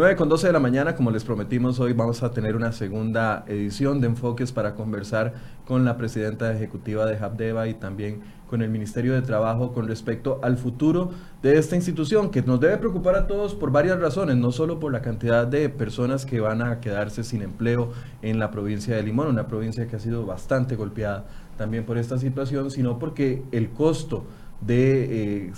9 con 12 de la mañana, como les prometimos, hoy vamos a tener una segunda edición de Enfoques para conversar con la presidenta ejecutiva de Habdeba y también con el Ministerio de Trabajo con respecto al futuro de esta institución, que nos debe preocupar a todos por varias razones, no solo por la cantidad de personas que van a quedarse sin empleo en la provincia de Limón, una provincia que ha sido bastante golpeada también por esta situación, sino porque el costo de eh,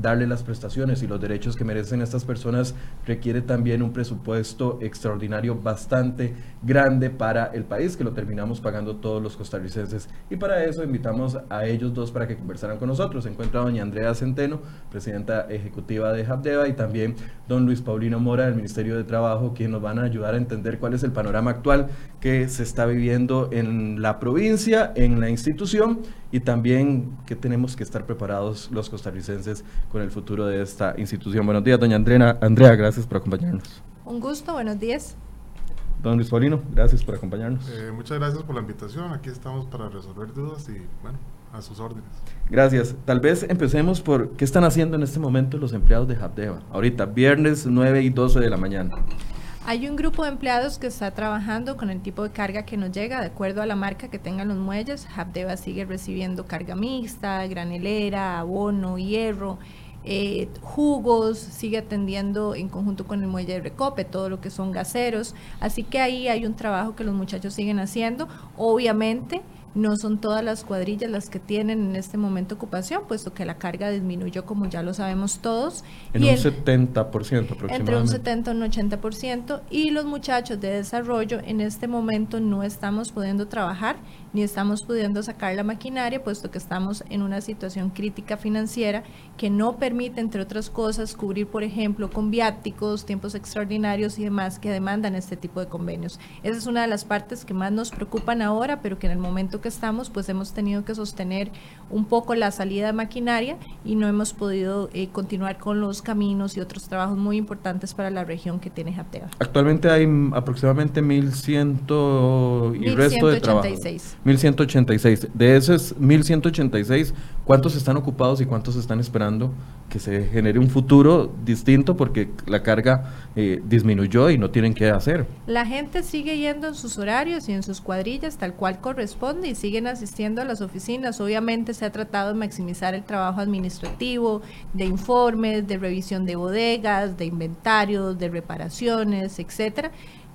darle las prestaciones y los derechos que merecen estas personas requiere también un presupuesto extraordinario bastante grande para el país, que lo terminamos pagando todos los costarricenses. Y para eso invitamos a ellos dos para que conversaran con nosotros. Se encuentra doña Andrea Centeno, presidenta ejecutiva de Habdeba, y también don Luis Paulino Mora del Ministerio de Trabajo, quien nos van a ayudar a entender cuál es el panorama actual que se está viviendo en la provincia, en la institución y también que tenemos que estar preparados los costarricenses con el futuro de esta institución. Buenos días, doña Andrea. Andrea, gracias por acompañarnos. Un gusto, buenos días. Don Luis Paulino, gracias por acompañarnos. Eh, muchas gracias por la invitación. Aquí estamos para resolver dudas y, bueno, a sus órdenes. Gracias. Tal vez empecemos por qué están haciendo en este momento los empleados de Habdeba. Ahorita, viernes 9 y 12 de la mañana. Hay un grupo de empleados que está trabajando con el tipo de carga que nos llega, de acuerdo a la marca que tengan los muelles. Habdeba sigue recibiendo carga mixta, granelera, abono, hierro, eh, jugos, sigue atendiendo en conjunto con el muelle de Recope, todo lo que son gaseros. Así que ahí hay un trabajo que los muchachos siguen haciendo. Obviamente, no son todas las cuadrillas las que tienen en este momento ocupación, puesto que la carga disminuyó, como ya lo sabemos todos. En un 70% aproximadamente. Entre un 70 y un 80%. Y los muchachos de desarrollo en este momento no estamos pudiendo trabajar ni estamos pudiendo sacar la maquinaria, puesto que estamos en una situación crítica financiera que no permite, entre otras cosas, cubrir, por ejemplo, con viáticos, tiempos extraordinarios y demás que demandan este tipo de convenios. Esa es una de las partes que más nos preocupan ahora, pero que en el momento que estamos, pues hemos tenido que sostener un poco la salida de maquinaria y no hemos podido eh, continuar con los caminos y otros trabajos muy importantes para la región que tiene Japtea. Actualmente hay aproximadamente 1.100 y resto de trabajo. 1186. De esos 1186, ¿cuántos están ocupados y cuántos están esperando que se genere un futuro distinto porque la carga eh, disminuyó y no tienen qué hacer? La gente sigue yendo en sus horarios y en sus cuadrillas tal cual corresponde y siguen asistiendo a las oficinas. Obviamente se ha tratado de maximizar el trabajo administrativo, de informes, de revisión de bodegas, de inventarios, de reparaciones, etcétera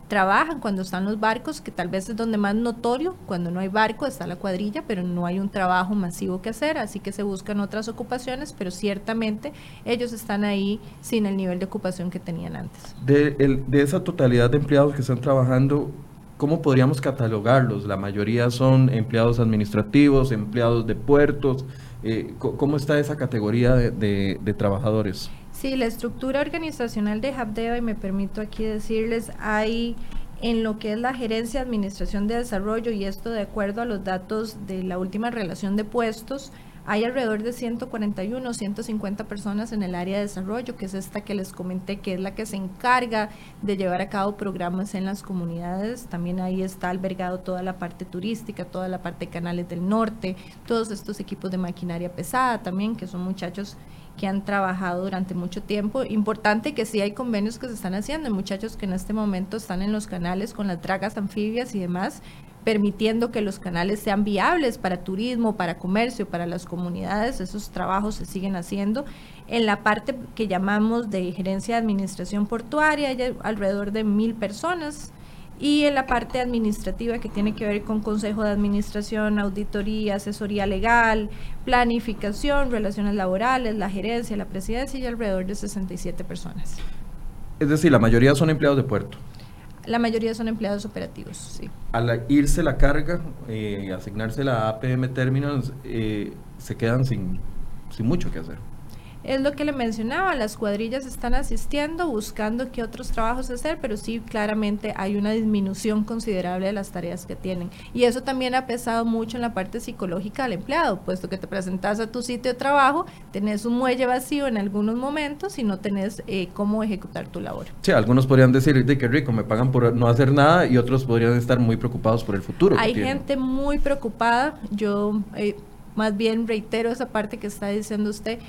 trabajan cuando están los barcos, que tal vez es donde más notorio, cuando no hay barco está la cuadrilla, pero no hay un trabajo masivo que hacer, así que se buscan otras ocupaciones, pero ciertamente ellos están ahí sin el nivel de ocupación que tenían antes. De, de esa totalidad de empleados que están trabajando, ¿cómo podríamos catalogarlos? La mayoría son empleados administrativos, empleados de puertos. Eh, ¿Cómo está esa categoría de trabajadores? Sí, la estructura organizacional de Habdeba, y me permito aquí decirles, hay en lo que es la gerencia administración de desarrollo, y esto de acuerdo a los datos de la última relación de puestos, hay alrededor de 141, 150 personas en el área de desarrollo, que es esta que les comenté, que es la que se encarga de llevar a cabo programas en las comunidades. También ahí está albergado toda la parte turística, toda la parte de canales del norte, todos estos equipos de maquinaria pesada también, que son muchachos que han trabajado durante mucho tiempo. Importante que sí hay convenios que se están haciendo, muchachos que en este momento están en los canales con las dragas anfibias y demás, permitiendo que los canales sean viables para turismo, para comercio, para las comunidades. Esos trabajos se siguen haciendo. En la parte que llamamos de gerencia de administración portuaria, hay alrededor de mil personas y en la parte administrativa que tiene que ver con consejo de administración, auditoría, asesoría legal, planificación, relaciones laborales, la gerencia, la presidencia y alrededor de 67 personas. Es decir, la mayoría son empleados de puerto. La mayoría son empleados operativos, sí. Al irse la carga, eh, asignarse la APM Terminals, eh, se quedan sin, sin mucho que hacer. Es lo que le mencionaba, las cuadrillas están asistiendo, buscando qué otros trabajos hacer, pero sí claramente hay una disminución considerable de las tareas que tienen. Y eso también ha pesado mucho en la parte psicológica del empleado, puesto que te presentas a tu sitio de trabajo, tenés un muelle vacío en algunos momentos y no tenés eh, cómo ejecutar tu labor. Sí, algunos podrían decir, de qué rico, me pagan por no hacer nada y otros podrían estar muy preocupados por el futuro. Hay gente muy preocupada, yo... Eh, más bien reitero esa parte que está diciendo usted,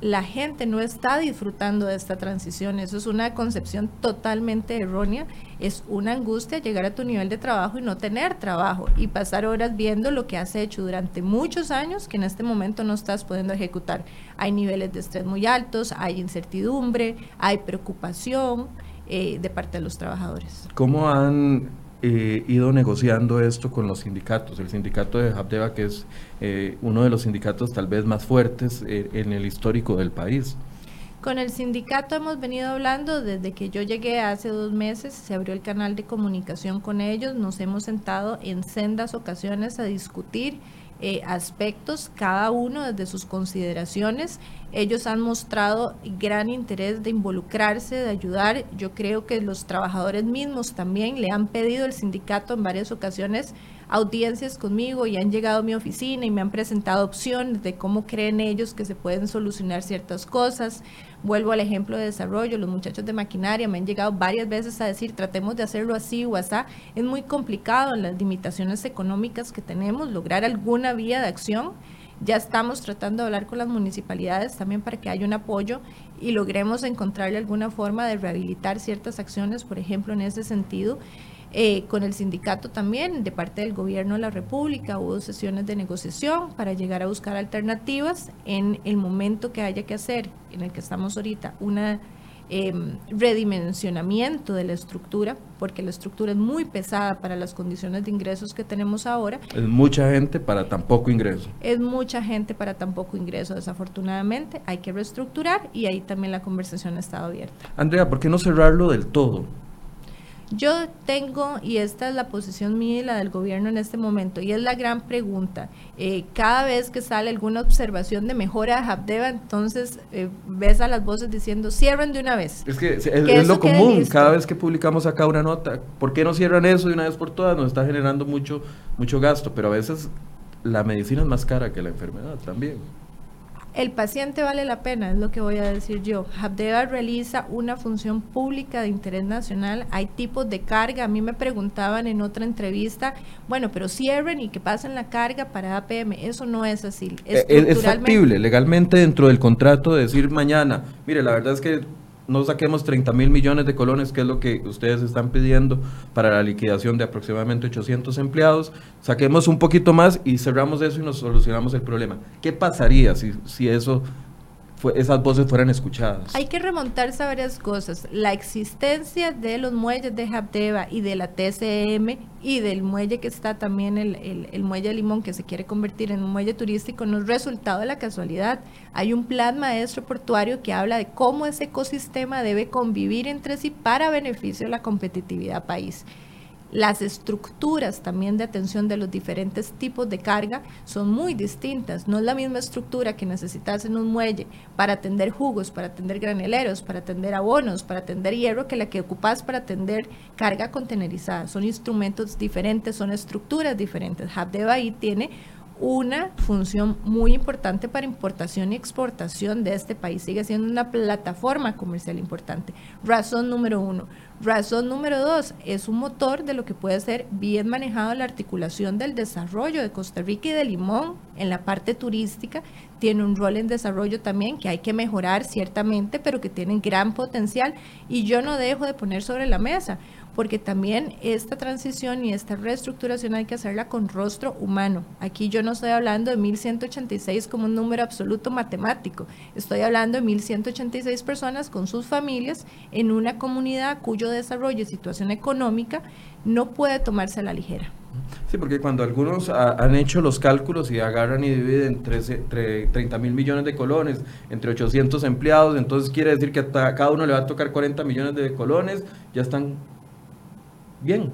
la gente no está disfrutando de esta transición. Eso es una concepción totalmente errónea. Es una angustia llegar a tu nivel de trabajo y no tener trabajo y pasar horas viendo lo que has hecho durante muchos años que en este momento no estás pudiendo ejecutar. Hay niveles de estrés muy altos, hay incertidumbre, hay preocupación eh, de parte de los trabajadores. ¿Cómo han eh, ido negociando esto con los sindicatos. El sindicato de Habdeba, que es eh, uno de los sindicatos tal vez más fuertes eh, en el histórico del país. Con el sindicato hemos venido hablando desde que yo llegué hace dos meses, se abrió el canal de comunicación con ellos, nos hemos sentado en sendas ocasiones a discutir eh, aspectos, cada uno desde sus consideraciones. Ellos han mostrado gran interés de involucrarse, de ayudar. Yo creo que los trabajadores mismos también le han pedido al sindicato en varias ocasiones audiencias conmigo y han llegado a mi oficina y me han presentado opciones de cómo creen ellos que se pueden solucionar ciertas cosas. Vuelvo al ejemplo de desarrollo, los muchachos de maquinaria me han llegado varias veces a decir, tratemos de hacerlo así o así. Es muy complicado en las limitaciones económicas que tenemos lograr alguna vía de acción. Ya estamos tratando de hablar con las municipalidades también para que haya un apoyo y logremos encontrarle alguna forma de rehabilitar ciertas acciones, por ejemplo, en ese sentido. Eh, con el sindicato también, de parte del gobierno de la República, hubo sesiones de negociación para llegar a buscar alternativas en el momento que haya que hacer, en el que estamos ahorita, una em, redimensionamiento de la estructura, porque la estructura es muy pesada para las condiciones de ingresos que tenemos ahora. Es mucha gente para tan poco ingreso. Es mucha gente para tan poco ingreso, desafortunadamente. Hay que reestructurar y ahí también la conversación ha estado abierta. Andrea, ¿por qué no cerrarlo del todo? Yo tengo, y esta es la posición mía y la del gobierno en este momento, y es la gran pregunta, eh, cada vez que sale alguna observación de mejora de Habdeba, entonces eh, ves a las voces diciendo, cierren de una vez. Es que es, lo común, cada vez que publicamos acá una nota, ¿por qué no cierran eso de una vez por todas? Nos está generando mucho, mucho gasto, pero a veces la medicina es más cara que la enfermedad también. El paciente vale la pena, es lo que voy a decir yo. Habdeba realiza una función pública de interés nacional. Hay tipos de carga. A mí me preguntaban en otra entrevista, bueno, pero cierren y que pasen la carga para APM. Eso no es así. Es, eh, es factible legalmente dentro del contrato decir mañana, mire, la verdad es que no saquemos 30 mil millones de colones, que es lo que ustedes están pidiendo para la liquidación de aproximadamente 800 empleados, saquemos un poquito más y cerramos eso y nos solucionamos el problema. ¿Qué pasaría si, si eso esas voces fueran escuchadas. Hay que remontarse a varias cosas. La existencia de los muelles de Habdeba y de la TCM y del muelle que está también, el, el, muelle Limón, que se quiere convertir en un muelle turístico, no es resultado de la casualidad. Hay un plan maestro portuario que habla de cómo ese ecosistema debe convivir entre sí para beneficio de la competitividad país. Las estructuras también de atención de los diferentes tipos de carga son muy distintas. No es la misma estructura que necesitas en un muelle para atender jugos, para atender graneleros, para atender abonos, para atender hierro, que la que ocupas para atender carga contenerizada. Son instrumentos diferentes, son estructuras diferentes. Hub tiene una función muy importante para importación y exportación de este país. Sigue siendo una plataforma comercial importante. Razón número uno. Razón número dos, es un motor de lo que puede ser bien manejado la articulación del desarrollo de Costa Rica y de Limón en la parte turística. Tiene un rol en desarrollo también que hay que mejorar ciertamente, pero que tiene gran potencial y yo no dejo de poner sobre la mesa porque también esta transición y esta reestructuración hay que hacerla con rostro humano. Aquí yo no estoy hablando de 1186 como un número absoluto matemático, estoy hablando de 1186 personas con sus familias en una comunidad cuyo desarrollo y situación económica no puede tomarse a la ligera. Sí, porque cuando algunos han hecho los cálculos y agarran y dividen entre 30 mil millones de colones entre 800 empleados, entonces quiere decir que a cada uno le va a tocar 40 millones de colones, ya están bien.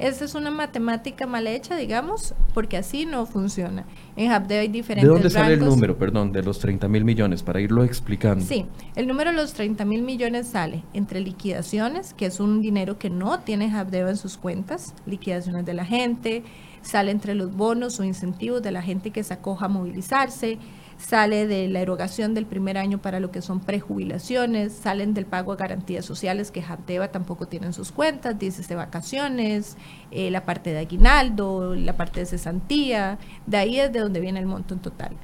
Esa es una matemática mal hecha, digamos, porque así no funciona. En Habdeba hay diferentes ¿De dónde sale el número, perdón, de los 30 mil millones, para irlo explicando? Sí, el número de los 30 mil millones sale entre liquidaciones, que es un dinero que no tiene Habdeba en sus cuentas, liquidaciones de la gente, sale entre los bonos o incentivos de la gente que se acoja a movilizarse, sale de la erogación del primer año para lo que son prejubilaciones, salen del pago a garantías sociales que Habdeba tampoco tiene en sus cuentas, dices de vacaciones, eh, la parte de aguinaldo, la parte de cesantía, de ahí es de donde viene el monto en total.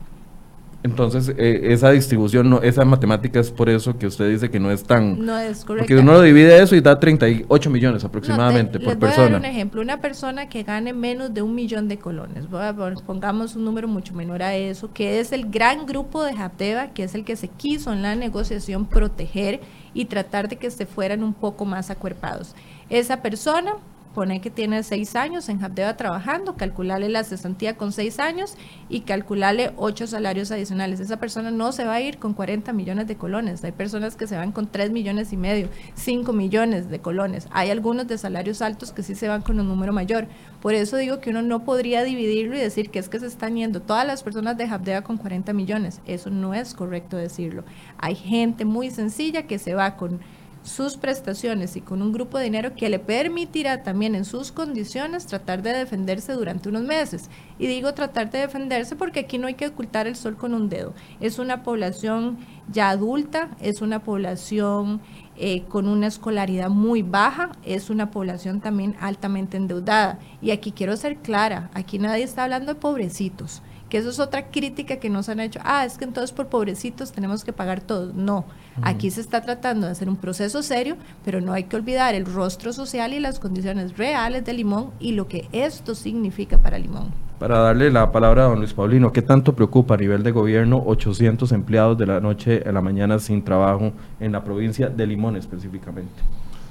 Entonces, eh, esa distribución, no, esa matemática es por eso que usted dice que no es tan... No es correcto. Porque uno lo divide eso y da 38 millones aproximadamente No, te- por les voy a persona. dar un ejemplo. Una persona que gane menos de un millón de colones, voy a pongamos un número mucho menor a eso, que es el gran grupo de Japdeva, que es el que se quiso en la negociación proteger y tratar de que se fueran un poco más acuerpados. Esa persona pone que tiene seis años en Habdeba trabajando, calcularle la cesantía con seis años y calcularle ocho salarios adicionales. Esa persona no se va a ir con 40 millones de colones. Hay personas que se van con 3 millones y medio, 5 millones de colones. Hay algunos de salarios altos que sí se van con un número mayor. Por eso digo que uno no podría dividirlo y decir que es que se están yendo todas las personas de Habdeba con 40 millones. Eso no es correcto decirlo. Hay gente muy sencilla que se va con sus prestaciones y con un grupo de dinero que le permitirá también en sus condiciones tratar de defenderse durante unos meses. Y digo tratar de defenderse porque aquí no hay que ocultar el sol con un dedo. Es una población ya adulta, es una población eh, con una escolaridad muy baja, es una población también altamente endeudada. Y aquí quiero ser clara, aquí nadie está hablando de pobrecitos que eso es otra crítica que nos han hecho. Ah, es que entonces por pobrecitos tenemos que pagar todo. No, aquí se está tratando de hacer un proceso serio, pero no hay que olvidar el rostro social y las condiciones reales de Limón y lo que esto significa para Limón. Para darle la palabra a don Luis Paulino, ¿qué tanto preocupa a nivel de gobierno 800 empleados de la noche a la mañana sin trabajo en la provincia de Limón específicamente?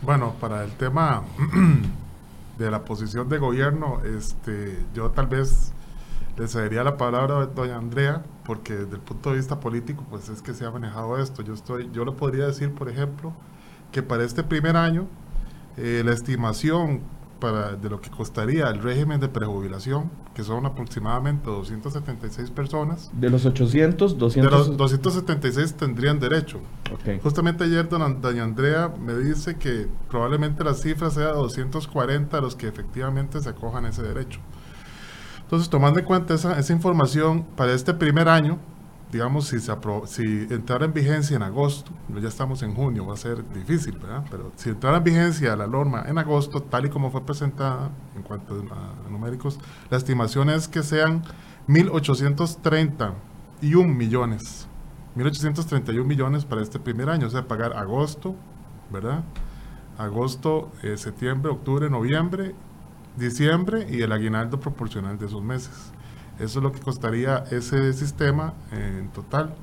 Bueno, para el tema de la posición de gobierno, este, yo tal vez le cedería la palabra a doña Andrea, porque desde el punto de vista político, pues es que se ha manejado esto. Yo estoy, yo le podría decir, por ejemplo, que para este primer año, eh, la estimación para, de lo que costaría el régimen de prejubilación, que son aproximadamente 276 personas, De los 800, de 200... los 276 tendrían derecho. Justamente ayer doña Andrea me dice que probablemente la cifra sea 240 los que efectivamente se acojan a ese derecho. Entonces, tomando en cuenta esa, esa información, para este primer año, digamos, si, se apro- si entrara en vigencia en agosto, ya estamos en junio, va a ser difícil, ¿verdad? Pero si entrara en vigencia la norma en agosto, tal y como fue presentada en cuanto a, numéricos, la estimación es que sean 1.831 millones. 1.831 millones para este primer año, o sea, pagar agosto, ¿verdad? Agosto, eh, septiembre, octubre, noviembre, diciembre y el aguinaldo proporcional de esos meses. Eso es lo que costaría ese sistema en total.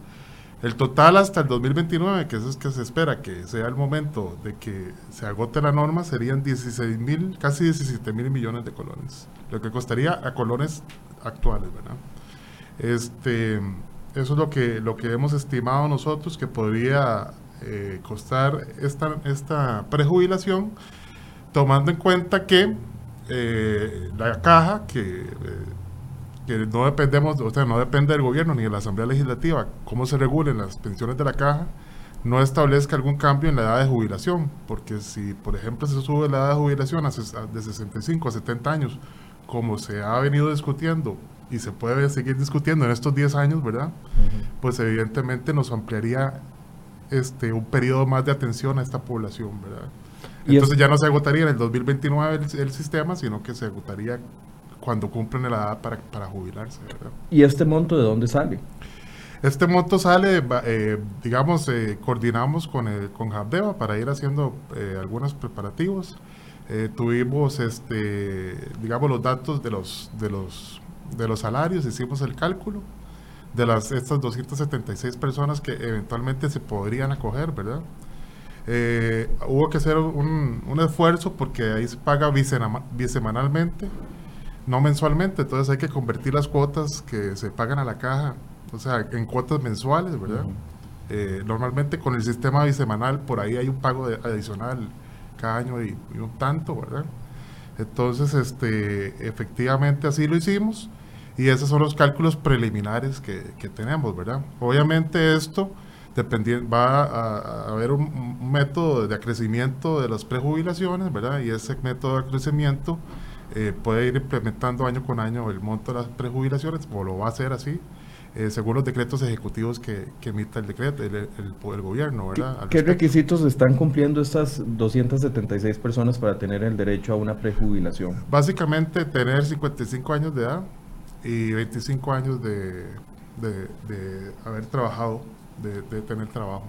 El total hasta el 2029, que eso es que se espera que sea el momento de que se agote la norma, serían 16 mil, casi 17 mil millones de colones. Lo que costaría a colones actuales, ¿verdad? Este, eso es lo que, lo que hemos estimado nosotros que podría eh, costar esta, esta prejubilación, tomando en cuenta que eh, la caja, que, eh, que no dependemos, o sea, no depende del gobierno ni de la Asamblea Legislativa, cómo se regulen las pensiones de la caja, no establezca algún cambio en la edad de jubilación, porque si, por ejemplo, se sube la edad de jubilación a de 65 a 70 años, como se ha venido discutiendo y se puede seguir discutiendo en estos 10 años, ¿verdad? Pues evidentemente nos ampliaría este un periodo más de atención a esta población, ¿verdad? Y Entonces es- ya no se agotaría en el 2029 el, el sistema, sino que se agotaría cuando cumplen la edad para, para jubilarse, ¿verdad? ¿Y este monto de dónde sale? Este monto sale, eh, digamos, eh, coordinamos con, el, con Habdeba para ir haciendo eh, algunos preparativos. Eh, tuvimos, este, digamos, los datos de los, de los, de los salarios, hicimos el cálculo de las estas 276 personas que eventualmente se podrían acoger, ¿verdad? Eh, hubo que hacer un, un esfuerzo porque ahí se paga bisemanalmente, no mensualmente, entonces hay que convertir las cuotas que se pagan a la caja, o sea, en cuotas mensuales, ¿verdad? Ujú. Eh, normalmente con el sistema bisemanal por ahí hay un pago de- adicional cada año y, y un tanto, ¿verdad? Entonces, este, efectivamente así lo hicimos y esos son los cálculos preliminares que, que tenemos, ¿verdad? Obviamente esto dependi- va a, a haber un, un método de acrecimiento de las prejubilaciones, ¿verdad? Y ese método de acrecimiento eh, puede ir implementando año con año el monto de las prejubilaciones, o lo va a hacer así, eh, según los decretos ejecutivos que, que emita el decreto, el, el- el gobierno, ¿Qué, ¿verdad? Qué requisitos están cumpliendo estas 276 personas para tener el derecho a una prejubilación? Básicamente tener 55 años de edad y 25 años de, de, de haber trabajado, de, de tener trabajo.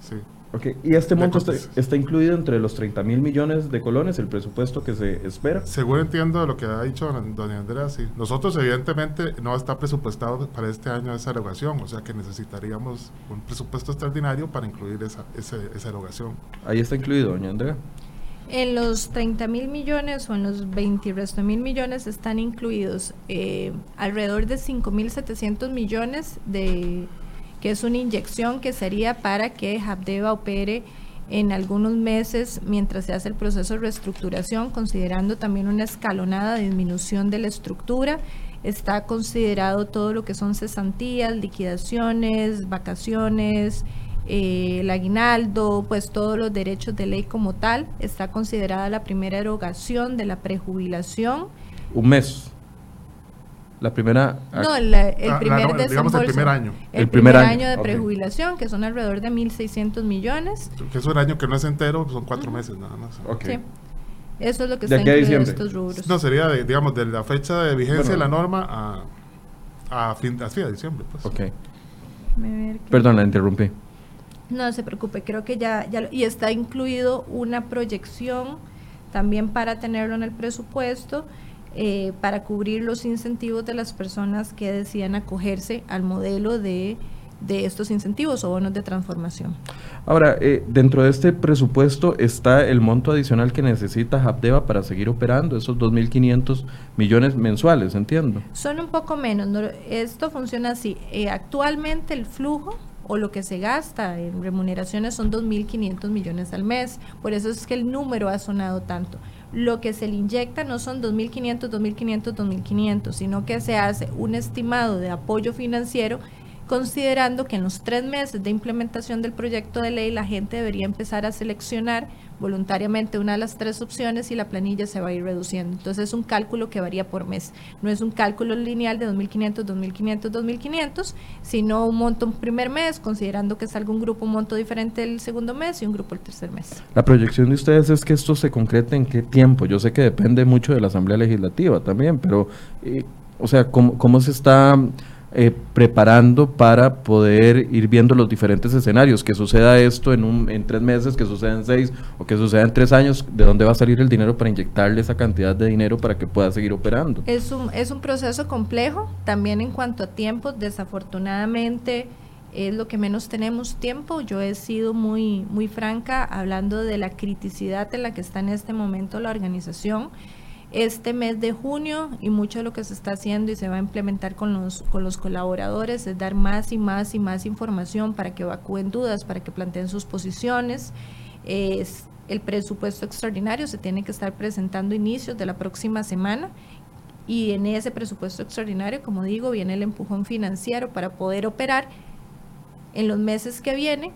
Sí. Okay. ¿Y este monto está, incluido entre los 30 mil millones de colones, el presupuesto que se espera? Según entiendo lo que ha dicho doña Andrea, sí. Nosotros evidentemente no está presupuestado para este año esa erogación, o sea que necesitaríamos un presupuesto extraordinario para incluir esa, ese- esa erogación. Ahí está incluido, doña Andrea. En los 30 mil millones o en los 20 y resto mil millones están incluidos eh, alrededor de 5 mil 700 millones de que es una inyección que sería para que Habdeba opere en algunos meses mientras se hace el proceso de reestructuración, considerando también una escalonada disminución de la estructura. Está considerado todo lo que son cesantías, liquidaciones, vacaciones, eh, el aguinaldo, pues todos los derechos de ley como tal. Está considerada la primera erogación de la prejubilación. Un mes. La primera... No, la- el Ah, la- primer no, digamos el primer año. El, El primer, primer año, año, de prejubilación, que son alrededor de 1.600 millones. Que es un año que no es entero, son cuatro meses nada más. Ok. Sí. Eso es lo que De está incluido en estos rubros. No, sería, de, digamos, de la fecha de vigencia de Bueno. la norma a, a fin a diciembre. Pues. Ok. Perdón, la interrumpí. No se preocupe, creo que ya, ya lo- y está incluido una proyección también para tenerlo en el presupuesto eh, para cubrir los incentivos de las personas que decían acogerse al modelo de, de estos incentivos o bonos de transformación. Ahora, eh, dentro de este presupuesto está el monto adicional que necesita Habdeba para seguir operando, esos 2.500 millones mensuales, entiendo. Son un poco menos. ¿no? Esto funciona así. Eh, actualmente el flujo o lo que se gasta en remuneraciones son 2.500 millones al mes. Por eso es que el número ha sonado tanto. Lo que se le inyecta no son 2.500, 2.500, 2.500, sino que se hace un estimado de apoyo financiero considerando que en los tres meses de implementación del proyecto de ley la gente debería empezar a seleccionar voluntariamente una de las tres opciones y la planilla se va a ir reduciendo. Entonces es un cálculo que varía por mes. No es un cálculo lineal de 2.500, 2.500, 2.500, sino un monto un primer mes, considerando que salga un grupo un monto diferente el segundo mes y un grupo el tercer mes. La proyección de ustedes es que esto se concrete en qué tiempo. Yo sé que depende mucho de la Asamblea Legislativa también, pero, eh, o sea, ¿cómo, cómo se está eh, preparando para poder ir viendo los diferentes escenarios? Que suceda esto en, un, en tres meses, que suceda en seis o que suceda en tres años. ¿De dónde va a salir el dinero para inyectarle esa cantidad de dinero para que pueda seguir operando? Es un, es un proceso complejo, también en cuanto a tiempo, desafortunadamente es lo que menos tenemos tiempo. Yo he sido muy, muy franca hablando de la criticidad en la que está en este momento la organización. Este mes de junio y mucho de lo que se está haciendo y se va a implementar con los, con los colaboradores es dar más y más y más información para que evacúen dudas, para que planteen sus posiciones. Es, el presupuesto extraordinario se tiene que estar presentando inicios de la próxima semana y en ese presupuesto extraordinario, como digo, viene el empujón financiero para poder operar en los meses que vienen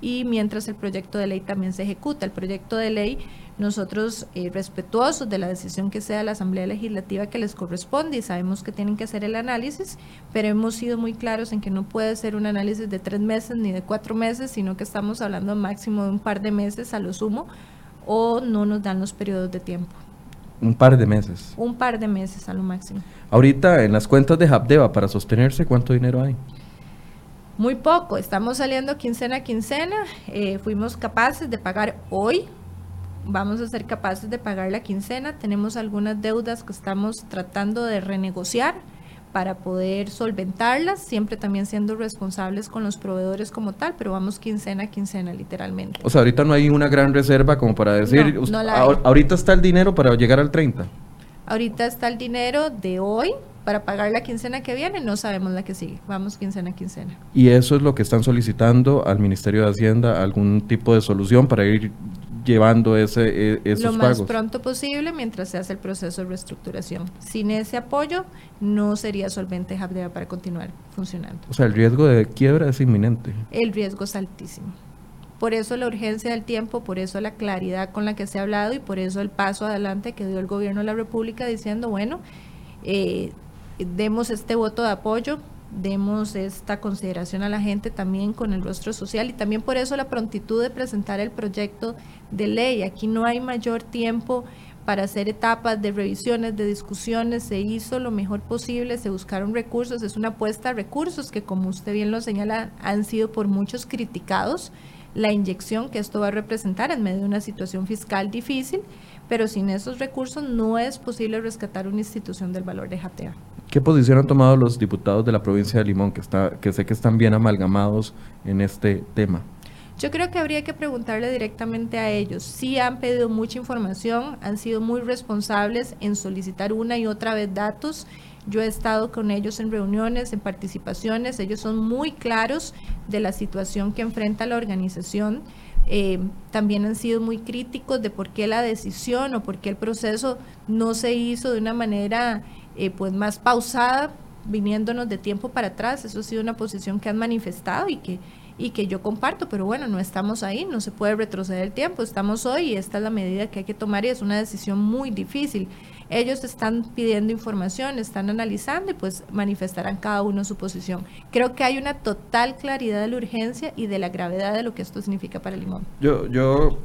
y mientras el proyecto de ley también se ejecuta. El proyecto de ley, nosotros eh, respetuosos de la decisión que sea la Asamblea Legislativa que les corresponde y sabemos que tienen que hacer el análisis, pero hemos sido muy claros en que no puede ser un análisis de tres meses ni de cuatro meses, sino que estamos hablando máximo de un par de meses a lo sumo o no nos dan los periodos de tiempo. Un par de meses. Un par de meses a lo máximo. Ahorita, en las cuentas de Habdeba, para sostenerse, ¿cuánto dinero hay? Muy poco, estamos saliendo quincena a quincena, eh, fuimos capaces de pagar hoy, vamos a ser capaces de pagar la quincena, tenemos algunas deudas que estamos tratando de renegociar para poder solventarlas, siempre también siendo responsables con los proveedores como tal, pero vamos quincena a quincena literalmente. O sea, ahorita no hay una gran reserva como para decir, No, la hay. ahor- ahorita está el dinero para llegar al 30. Ahorita está el dinero de hoy para pagar la quincena que viene, no sabemos la que sigue, vamos quincena a quincena. Y eso es lo que están solicitando al Ministerio de Hacienda, algún tipo de solución para ir llevando ese, e- esos lo más pagos. pronto posible mientras se hace el proceso de reestructuración. Sin ese apoyo no sería solvente Habdeba para continuar funcionando. O sea, el riesgo de quiebra es inminente. El riesgo es altísimo. Por eso la urgencia del tiempo, por eso la claridad con la que se ha hablado y por eso el paso adelante que dio el gobierno de la República diciendo, bueno, eh, demos este voto de apoyo, demos esta consideración a la gente también con el rostro social y también por eso la prontitud de presentar el proyecto de ley. Aquí no hay mayor tiempo para hacer etapas de revisiones, de discusiones, se hizo lo mejor posible, se buscaron recursos, es una apuesta a recursos que como usted bien lo señala han sido por muchos criticados, la inyección que esto va a representar en medio de una situación fiscal difícil, pero sin esos recursos no es posible rescatar una institución del valor de JATEA. ¿Qué posición han tomado los diputados de la provincia de Limón, que, está, que sé que están bien amalgamados en este tema? Yo creo que habría que preguntarle directamente a ellos. Sí han pedido mucha información, han sido muy responsables en solicitar una y otra vez datos. Yo he estado con ellos en reuniones, en participaciones. Ellos son muy claros de la situación que enfrenta la organización. Eh, también han sido muy críticos de por qué la decisión o por qué el proceso no se hizo de una manera eh, pues más pausada, viniéndonos de tiempo para atrás. Eso ha sido una posición que han manifestado y que y que yo comparto, pero bueno, no estamos ahí, no se puede retroceder el tiempo, estamos hoy y esta es la medida que hay que tomar y es una decisión muy difícil. Ellos están pidiendo información, están analizando y pues manifestarán cada uno su posición. Creo que hay una total claridad de la urgencia y de la gravedad de lo que esto significa para Limón. Yo, yo,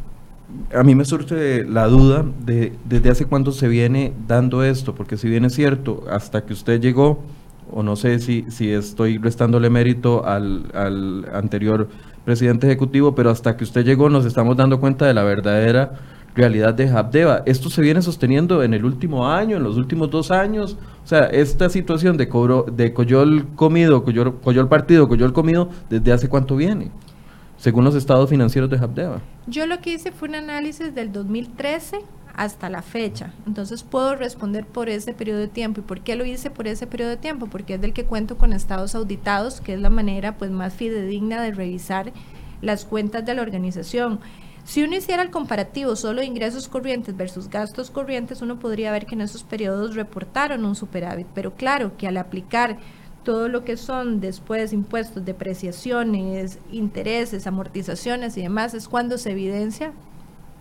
a mí me surge la duda de desde hace cuánto se viene dando esto, porque si bien es cierto, hasta que usted llegó, o no sé si, si estoy restándole mérito al, al anterior presidente ejecutivo, pero hasta que usted llegó nos estamos dando cuenta de la verdadera realidad de Habdeba. Esto se viene sosteniendo en el último año, en los últimos dos años. O sea, esta situación de, cobro, de Coyol comido, Coyol, Coyol partido, Coyol comido, ¿desde hace cuánto viene? Según los estados financieros de Habdeba. Yo lo que hice fue un análisis del 2013 hasta la fecha. Entonces puedo responder por ese periodo de tiempo. ¿Y por qué lo hice por ese periodo de tiempo? Porque es del que cuento con estados auditados, que es la manera pues más fidedigna de revisar las cuentas de la organización. Si uno hiciera el comparativo solo de ingresos corrientes versus gastos corrientes, uno podría ver que en esos periodos reportaron un superávit. Pero claro que al aplicar todo lo que son después impuestos, depreciaciones, intereses, amortizaciones y demás, es cuando se evidencia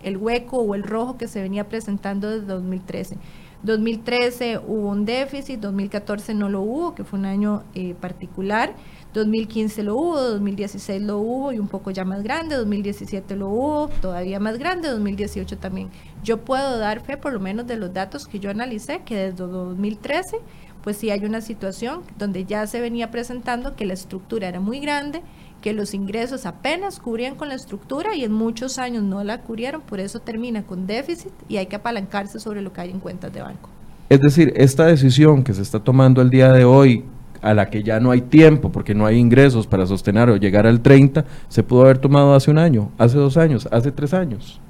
el hueco o el rojo que se venía presentando desde 2013. 2013 hubo un déficit, 2014 no lo hubo, que fue un año eh, particular, 2015 lo hubo, 2016 lo hubo y un poco ya más grande, 2017 lo hubo, todavía más grande, 2018 también. Yo puedo dar fe por lo menos de los datos que yo analicé, que desde 2013 pues sí hay una situación donde ya se venía presentando que la estructura era muy grande, que los ingresos apenas cubrían con la estructura y en muchos años no la cubrieron, por eso termina con déficit y hay que apalancarse sobre lo que hay en cuentas de banco. Es decir, esta decisión que se está tomando el día de hoy, a la que ya no hay tiempo porque no hay ingresos para sostener o llegar al 30, se pudo haber tomado hace un año, hace dos años, hace tres años.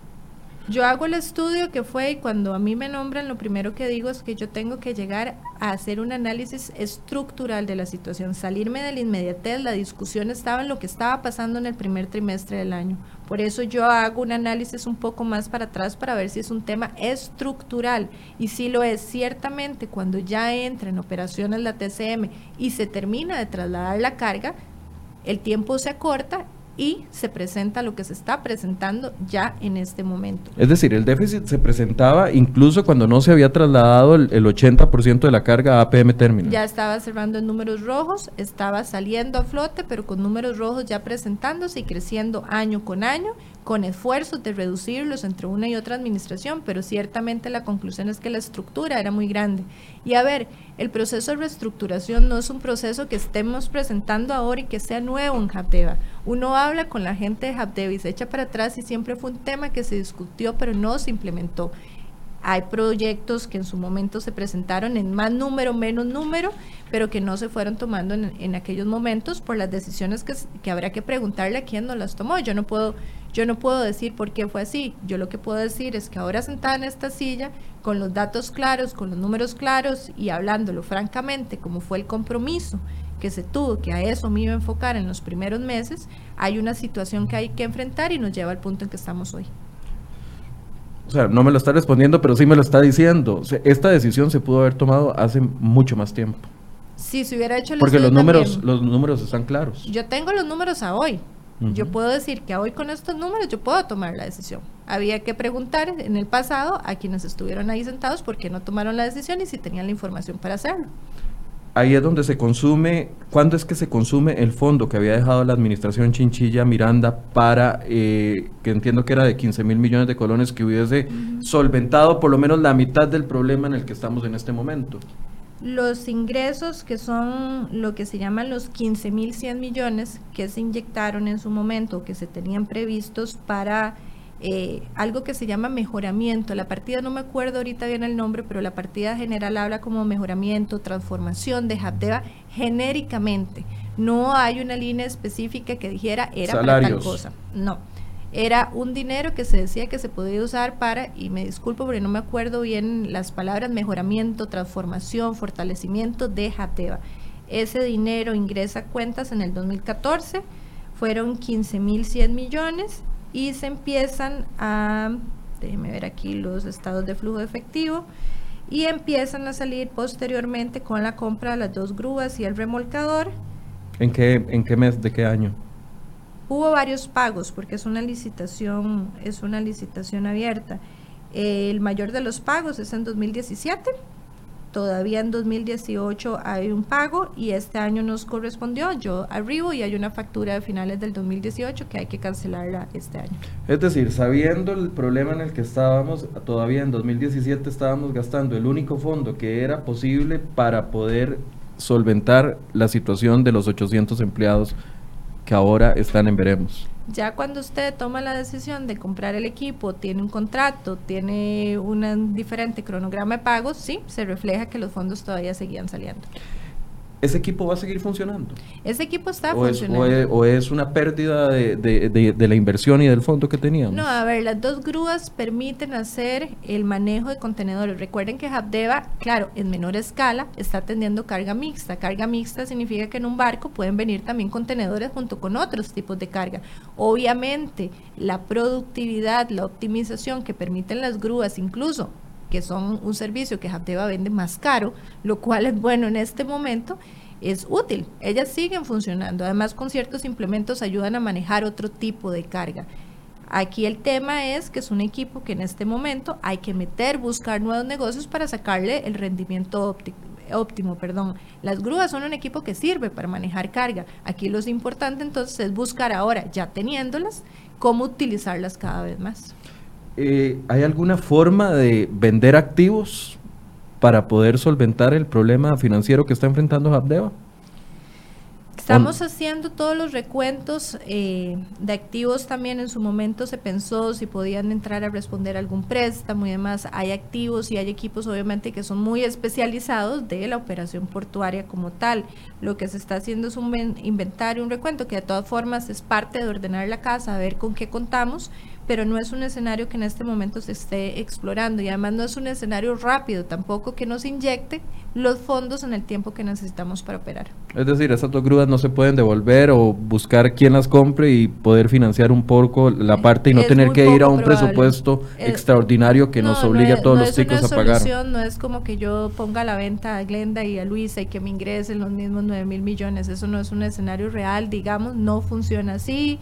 Yo hago el estudio que fue y cuando a mí me nombran, lo primero que digo es que yo tengo que llegar a hacer un análisis estructural de la situación, salirme de la inmediatez, la discusión estaba en lo que estaba pasando en el primer trimestre del año. Por eso yo hago un análisis un poco más para atrás para ver si es un tema estructural y si lo es ciertamente cuando ya entra en operaciones la TCM y se termina de trasladar la carga, el tiempo se acorta y se presenta lo que se está presentando ya en este momento. Es decir, el déficit se presentaba incluso cuando no se había trasladado el, 80% de la carga a APM Terminal. Ya estaba cerrando en números rojos, estaba saliendo a flote, pero con números rojos ya presentándose y creciendo año con año con esfuerzos de reducirlos entre una y otra administración, pero ciertamente la conclusión es que la estructura era muy grande. Y a ver, el proceso de reestructuración no es un proceso que estemos presentando ahora y que sea nuevo en Habdeba. Uno habla con la gente de Habdeba y se echa para atrás y siempre fue un tema que se discutió pero no se implementó. Hay proyectos que en su momento se presentaron en más número, menos número, pero que no se fueron tomando en, aquellos momentos por las decisiones que, que habrá que preguntarle a quién no las tomó. Yo no puedo yo no puedo decir por qué fue así. Yo lo que puedo decir es que ahora sentada en esta silla, con los datos claros, con los números claros y hablándolo francamente, como fue el compromiso que se tuvo, que a eso me iba a enfocar en los primeros meses, hay una situación que hay que enfrentar y nos lleva al punto en que estamos hoy. O sea, no me lo está respondiendo, pero sí me lo está diciendo. esta decisión se pudo haber tomado hace mucho más tiempo. Sí, se hubiera hecho el Porque los números, los números están claros. Yo tengo los números a hoy. Yo puedo decir que hoy con estos números yo puedo tomar la decisión. Había que preguntar en el pasado a quienes estuvieron ahí sentados por qué no tomaron la decisión y si tenían la información para hacerlo. ahí es donde se consume, ¿cuándo es que se consume el fondo que había dejado la administración Chinchilla Miranda para, eh, que entiendo que era de 15 mil millones de colones, que hubiese solventado por lo menos la mitad del problema en el que estamos en este momento? Los ingresos, que son lo que se llaman los 15.100 millones que se inyectaron en su momento, que se tenían previstos para eh, algo que se llama mejoramiento. La partida, no me acuerdo ahorita bien el nombre, pero la partida general habla como mejoramiento, transformación de Habdeba genéricamente. No hay una línea específica que dijera era para tal cosa. No. Era un dinero que se decía que se podía usar para, y me disculpo porque no me acuerdo bien las palabras, mejoramiento, transformación, fortalecimiento de Habdeba. Ese dinero ingresa cuentas en el 2014, fueron 15.100 millones y se empiezan a, déjenme ver aquí los estados de flujo efectivo, y empiezan a salir posteriormente con la compra de las dos grúas y el remolcador. ¿En qué, en qué mes de qué año? Hubo varios pagos porque es una licitación, es una licitación abierta. El mayor de los pagos es en 2017 todavía en 2018 hay un pago y este año nos correspondió, yo arribo y hay una factura de finales del 2018 que hay que cancelarla este año. Es decir, sabiendo el problema en el que estábamos, todavía en 2017 estábamos gastando el único fondo que era posible para poder solventar la situación de los 800 empleados que ahora están en veremos. Ya cuando usted toma la decisión de comprar el equipo, tiene un contrato, tiene un diferente cronograma de pagos, sí, se refleja que los fondos todavía seguían saliendo. ¿Ese equipo va a seguir funcionando? Ese equipo está ¿O funcionando. Es, o, es, una pérdida de, de, de, la inversión y del fondo que teníamos? No, a ver, las dos grúas permiten hacer el manejo de contenedores. Recuerden que Habdeba, claro, en menor escala, está atendiendo carga mixta. Carga mixta significa que en un barco pueden venir también contenedores junto con otros tipos de carga. Obviamente, la productividad, la optimización que permiten las grúas, incluso que son un servicio que Habdeba vende más caro, lo cual es bueno en este momento, es útil. Ellas siguen funcionando. Además, con ciertos implementos ayudan a manejar otro tipo de carga. Aquí el tema es que es un equipo que en este momento hay que meter, buscar nuevos negocios para sacarle el rendimiento óptimo. Perdón. Las grúas son un equipo que sirve para manejar carga. Aquí lo importante entonces es buscar ahora, ya teniéndolas, cómo utilizarlas cada vez más. Eh, ¿hay alguna forma de vender activos para poder solventar el problema financiero que está enfrentando Habdeba? Estamos haciendo todos los recuentos eh, de activos también. En su momento se pensó si podían entrar a responder algún préstamo y demás. Hay activos y hay equipos obviamente que son muy especializados de la operación portuaria como tal. Lo que se está haciendo es un inventario, un recuento que de todas formas es parte de ordenar la casa, a ver con qué contamos pero no es un escenario que en este momento se esté explorando y además no es un escenario rápido tampoco que nos inyecte los fondos en el tiempo que necesitamos para operar. Es decir, esas dos grúas no se pueden devolver o buscar quién las compre y poder financiar un poco la parte y no tener que ir a un presupuesto extraordinario que nos obligue a todos los chicos a pagar. No es como que yo ponga a la venta a Glenda y a Luisa y que me ingresen los mismos 9 mil millones. Eso no es un escenario real, digamos, no funciona así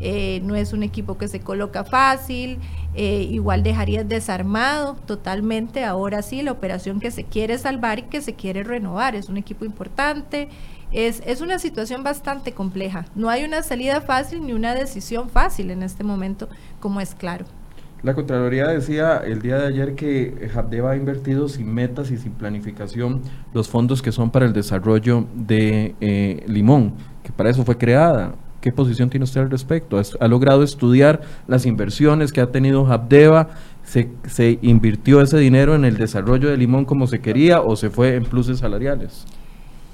eh, no es un equipo que se coloca fácil, eh, igual dejarías desarmado totalmente, ahora sí, la operación que se quiere salvar y que se quiere renovar, es un equipo importante, es, es una situación bastante compleja, no hay una salida fácil ni una decisión fácil en este momento, como es claro. La Contraloría decía el día de ayer que Habdeba ha invertido sin metas y sin planificación los fondos que son para el desarrollo de eh, Limón, que para eso fue creada. ¿Qué posición tiene usted al respecto? ¿Ha logrado estudiar las inversiones que ha tenido Habdeba? ¿Se, ¿Se, invirtió ese dinero en el desarrollo de Limón como se quería o se fue en pluses salariales?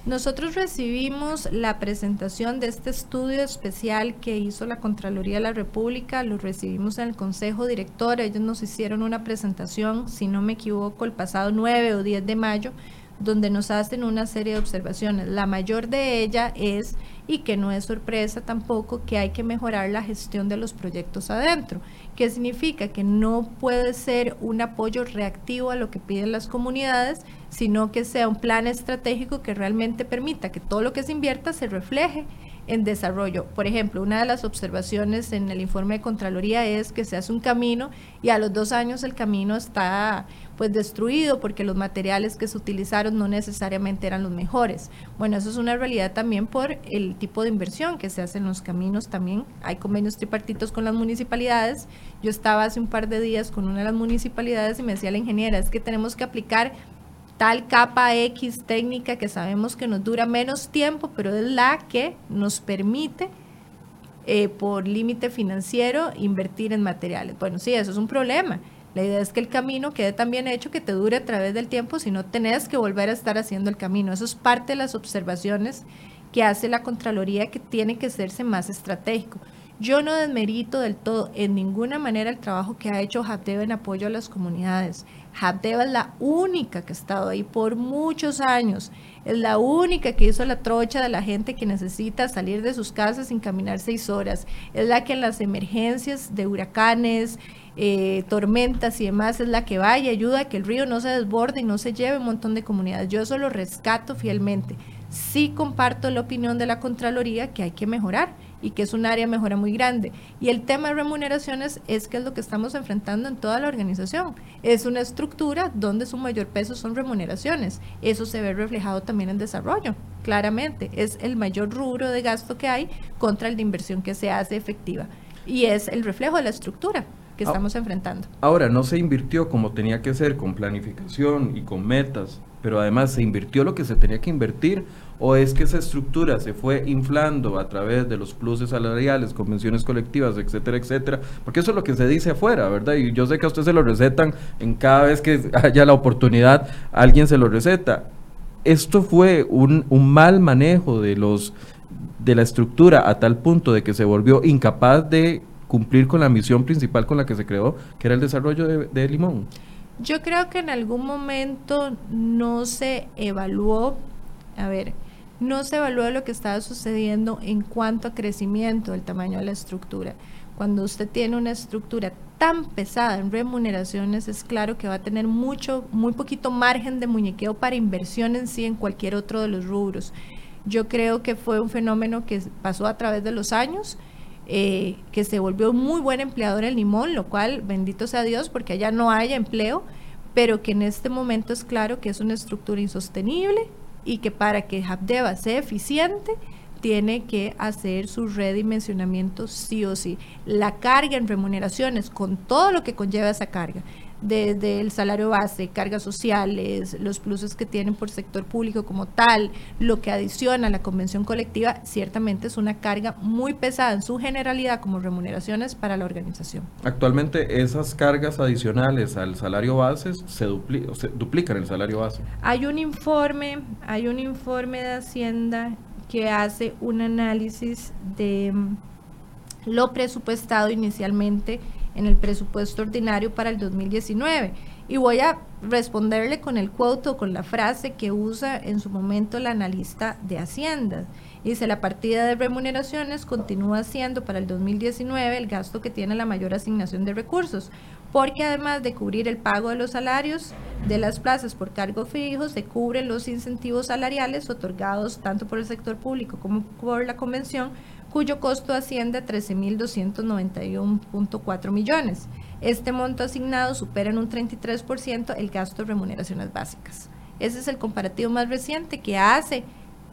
Nosotros recibimos la presentación de este estudio especial que hizo la Contraloría de la República, lo recibimos en el Consejo Director, ellos nos hicieron una presentación, si no me equivoco, el pasado 9 o 10 de mayo, donde nos hacen una serie de observaciones. La mayor de ellas es y que no es sorpresa tampoco que hay que mejorar la gestión de los proyectos adentro. ¿Qué significa? Que no puede ser un apoyo reactivo a lo que piden las comunidades, sino que sea un plan estratégico que realmente permita que todo lo que se invierta se refleje en desarrollo. Por ejemplo, una de las observaciones en el informe de Contraloría es que se hace un camino y a los dos años el camino está pues destruido porque los materiales que se utilizaron no necesariamente eran los mejores. Bueno, eso es una realidad también por el tipo de inversión que se hace en los caminos también. Hay convenios tripartitos con las municipalidades. Yo estaba hace un par de días con una de las municipalidades y me decía la ingeniera, es que tenemos que aplicar tal capa X técnica que sabemos que nos dura menos tiempo, pero es la que nos permite eh, por límite financiero invertir en materiales. Bueno, sí, eso es un problema. La idea es que el camino quede tan bien hecho que te dure a través del tiempo, si no tenés que volver a estar haciendo el camino. Eso es parte de las observaciones que hace la Contraloría que tiene que hacerse más estratégico. Yo no desmerito del todo en ninguna manera el trabajo que ha hecho Habdeba en apoyo a las comunidades. Habdeba es la única que ha estado ahí por muchos años. Es la única que hizo la trocha de la gente que necesita salir de sus casas sin caminar seis horas. Es la que en las emergencias de huracanes, eh, tormentas y demás es la que va y ayuda a que el río no se desborde y no se lleve un montón de comunidades. Yo eso lo rescato fielmente. Sí comparto la opinión de la Contraloría que hay que mejorar y que es un área de mejora muy grande. Y el tema de remuneraciones es que es lo que estamos enfrentando en toda la organización. Es una estructura donde su mayor peso son remuneraciones. Eso se ve reflejado también en desarrollo, claramente. Es el mayor rubro de gasto que hay contra el de inversión que se hace efectiva. Y es el reflejo de la estructura que estamos enfrentando. Ahora, no se invirtió como tenía que ser, con planificación y con metas, pero además se invirtió lo que se tenía que invertir o es que esa estructura se fue inflando a través de los pluses salariales, convenciones colectivas, etcétera, etcétera, porque eso es lo que se dice afuera, ¿verdad? Y yo sé que a usted se lo recetan en cada vez que haya la oportunidad, alguien se lo receta. Esto fue un, un mal manejo de los de la estructura a tal punto de que se volvió incapaz de cumplir con la misión principal con la que se creó, que era el desarrollo de, de Limón. Yo creo que en algún momento no se evaluó, a ver, no se evaluó lo que estaba sucediendo en cuanto a crecimiento del tamaño de la estructura. Cuando usted tiene una estructura tan pesada en remuneraciones, es claro que va a tener mucho, muy poquito margen de muñequeo para inversión en sí en cualquier otro de los rubros. Yo creo que fue un fenómeno que pasó a través de los años, eh, que se volvió muy buen empleador en Limón, lo cual bendito sea Dios porque allá no haya empleo, pero que en este momento es claro que es una estructura insostenible y que para que Habdeba sea eficiente tiene que hacer su redimensionamiento sí o sí. La carga en remuneraciones, con todo lo que conlleva esa carga, desde el salario base, cargas sociales, los pluses que tienen por sector público como tal, lo que adiciona a la convención colectiva, ciertamente es una carga muy pesada en su generalidad como remuneraciones para la organización. Actualmente esas cargas adicionales al salario base se, se duplican el salario base. Hay un informe, hay un informe de Hacienda que hace un análisis de lo presupuestado inicialmente en el presupuesto ordinario para el 2019. Y voy a responderle con el quote o con la frase que usa en su momento la analista de Hacienda. Dice, la partida de remuneraciones continúa siendo para el 2019 el gasto que tiene la mayor asignación de recursos, porque además de cubrir el pago de los salarios de las plazas por cargo fijo, se cubren los incentivos salariales otorgados tanto por el sector público como por la convención cuyo costo asciende a 13.291.4 millones. Este monto asignado supera en un 33% el gasto de remuneraciones básicas. Ese es el comparativo más reciente que hace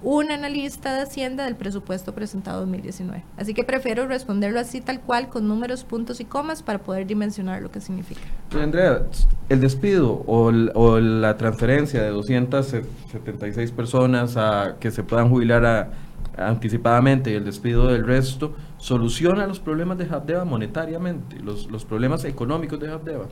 un analista de Hacienda del presupuesto presentado en 2019. Así que prefiero responderlo así tal cual, con números, puntos y comas, para poder dimensionar lo que significa. Andrea, el despido o, o la transferencia de 276 personas a que se puedan jubilar a anticipadamente y el despido del resto, soluciona los problemas de Habdeba monetariamente, los, los problemas económicos de Habdeba.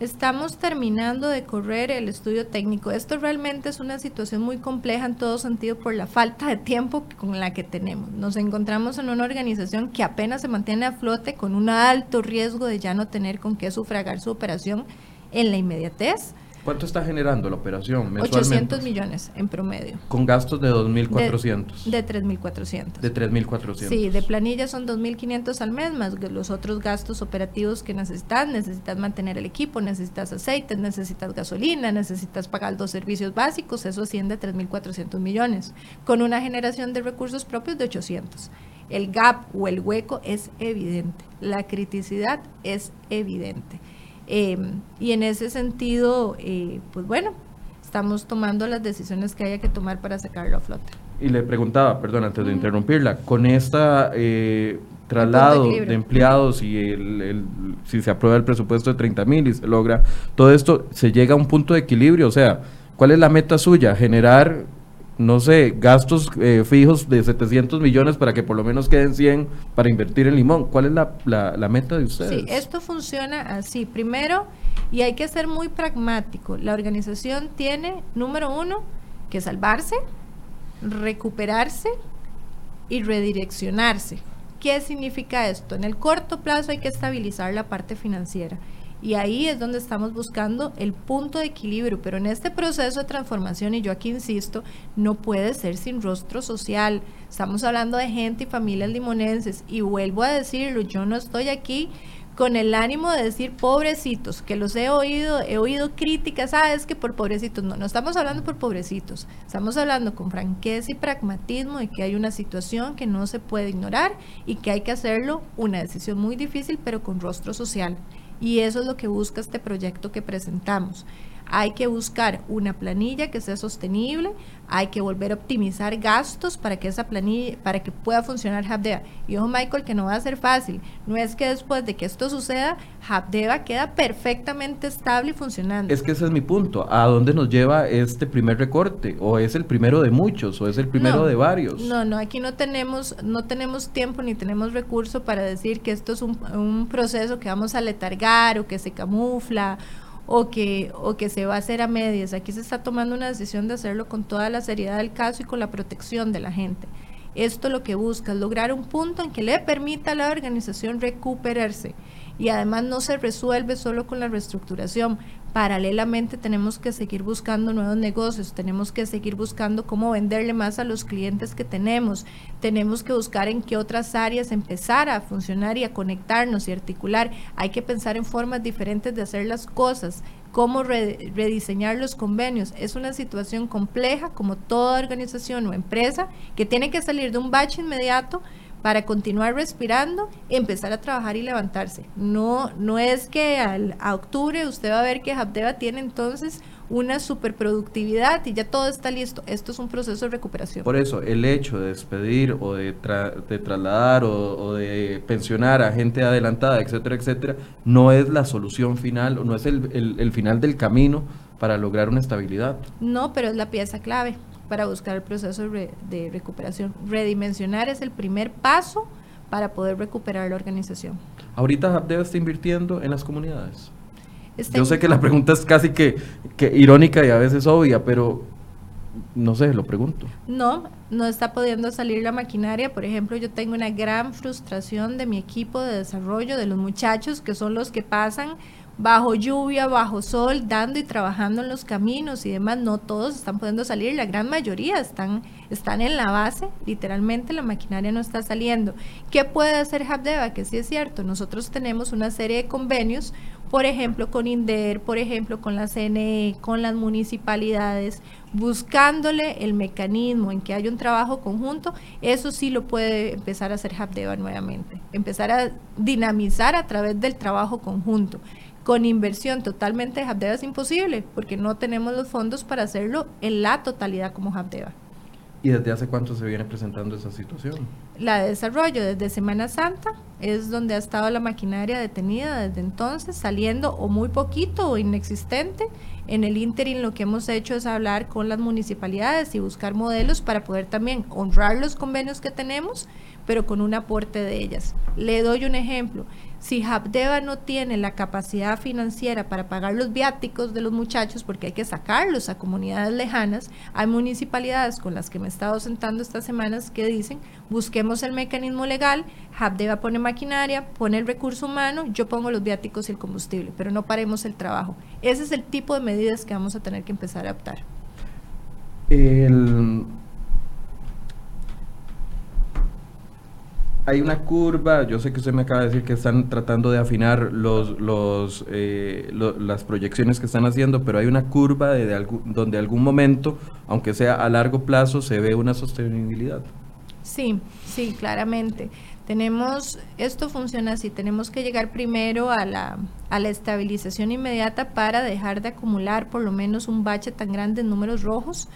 Estamos terminando de correr el estudio técnico. Esto realmente es una situación muy compleja en todo sentido por la falta de tiempo con la que tenemos. Nos encontramos en una organización que apenas se mantiene a flote con un alto riesgo de ya no tener con qué sufragar su operación en la inmediatez ¿Cuánto está generando la operación mensualmente? 800 millones en promedio. Con gastos de 2.400. De, 3.400. De 3.400. Sí, de planilla son 2.500 al mes, más los otros gastos operativos que necesitas. Necesitas mantener el equipo, necesitas aceites, necesitas gasolina, necesitas pagar dos servicios básicos, eso asciende a 3.400 millones, con una generación de recursos propios de 800. El gap o el hueco es evidente, la criticidad es evidente. Em, y en ese sentido, eh, pues bueno, estamos tomando las decisiones que haya que tomar para sacarlo a flote. Y le preguntaba, perdón, antes de interrumpirla, con esta eh, traslado de, empleados y el, si se aprueba el presupuesto de 30 mil y se logra todo esto, se llega a un punto de equilibrio. O sea, ¿cuál es la meta suya? Generar no sé, gastos eh, fijos de 700 millones para que por lo menos queden 100 para invertir en limón. ¿Cuál es la, meta de ustedes? Sí, esto funciona así. Primero, y hay que ser muy pragmático, la organización tiene, número uno, que salvarse, recuperarse y redireccionarse. ¿Qué significa esto? En el corto plazo hay que estabilizar la parte financiera. Y ahí es donde estamos buscando el punto de equilibrio, pero en este proceso de transformación, y yo aquí insisto, no puede ser sin rostro social. Estamos hablando de gente y familias limonenses, y vuelvo a decirlo, yo no estoy aquí con el ánimo de decir pobrecitos, que los he oído, he oído críticas, ah, es que por pobrecitos, no, no estamos hablando por pobrecitos, estamos hablando con franqueza y pragmatismo de que hay una situación que no se puede ignorar y que hay que hacerlo una decisión muy difícil, pero con rostro social. Y eso es lo que busca este proyecto que presentamos. Hay que buscar una planilla que sea sostenible, hay que volver a optimizar gastos para que esa planilla, para que pueda funcionar Habdeba. Y ojo Michael, que no va a ser fácil. No es que después de que esto suceda, Habdeba queda perfectamente estable y funcionando. Es que ese es mi punto. ¿A dónde nos lleva este primer recorte? ¿O es el primero de muchos? ¿O es el primero de varios? No, no, aquí no tenemos, no tenemos tiempo ni tenemos recurso para decir que esto es un, un proceso que vamos a letargar o que se camufla o que, o que se va a hacer a medias. Aquí se está tomando una decisión de hacerlo con toda la seriedad del caso y con la protección de la gente. Esto lo que busca es lograr un punto en que le permita a la organización recuperarse y además no se resuelve solo con la reestructuración. Paralelamente tenemos que seguir buscando nuevos negocios, tenemos que seguir buscando cómo venderle más a los clientes que tenemos, tenemos que buscar en qué otras áreas empezar a funcionar y a conectarnos y articular. Hay que pensar en formas diferentes de hacer las cosas, cómo rediseñar los convenios. Es una situación compleja como toda organización o empresa que tiene que salir de un bache inmediato para continuar respirando, empezar a trabajar y levantarse. No, no es que al, a octubre usted va a ver que Habdeba tiene entonces una superproductividad y ya todo está listo. Esto es un proceso de recuperación. Por eso, el hecho de despedir o de, de trasladar o, de pensionar a gente adelantada, etcétera, etcétera, no es la solución final o no es el, el final del camino para lograr una estabilidad. No, pero es la pieza clave para buscar el proceso de recuperación. Redimensionar es el primer paso para poder recuperar la organización. Ahorita debe estar invirtiendo en las comunidades. Yo sé que la pregunta es casi que, que, irónica y a veces obvia, pero no sé, lo pregunto. No, no está pudiendo salir la maquinaria. Por ejemplo, yo tengo una gran frustración de mi equipo de desarrollo, de los muchachos que son los que pasan bajo lluvia, bajo sol, dando y trabajando en los caminos y demás. No todos están pudiendo salir, la gran mayoría están, están en la base, literalmente la maquinaria no está saliendo. ¿Qué puede hacer Habdeba? Que sí es cierto, nosotros tenemos una serie de convenios, por ejemplo con INDER, por ejemplo con la CNE, con las municipalidades, buscándole el mecanismo en que haya un trabajo conjunto, eso sí lo puede empezar a hacer Habdeba nuevamente, empezar a dinamizar a través del trabajo conjunto con inversión totalmente de Habdeba es imposible, porque no tenemos los fondos para hacerlo en la totalidad como Habdeba. ¿Y desde hace cuánto se viene presentando esa situación? La de desarrollo desde Semana Santa es donde ha estado la maquinaria detenida desde entonces, saliendo o muy poquito o inexistente. En el interim lo que hemos hecho es hablar con las municipalidades y buscar modelos para poder también honrar los convenios que tenemos, pero con un aporte de ellas. Le doy un ejemplo Si Habdeba no tiene la capacidad financiera para pagar los viáticos de los muchachos, porque hay que sacarlos a comunidades lejanas, hay municipalidades con las que me he estado sentando estas semanas que dicen, busquemos el mecanismo legal, Habdeba pone maquinaria, pone el recurso humano, yo pongo los viáticos y el combustible, pero no paremos el trabajo. Ese es el tipo de medidas que vamos a tener que empezar a adoptar. El, hay una curva, yo sé que usted me acaba de decir que están tratando de afinar los, los, eh, las proyecciones que están haciendo, pero hay una curva de, algún, donde algún momento, aunque sea a largo plazo, se ve una sostenibilidad. Sí, sí, claramente. Tenemos, esto funciona así, tenemos que llegar primero a la, a la estabilización inmediata para dejar de acumular por lo menos un bache tan grande en números rojos,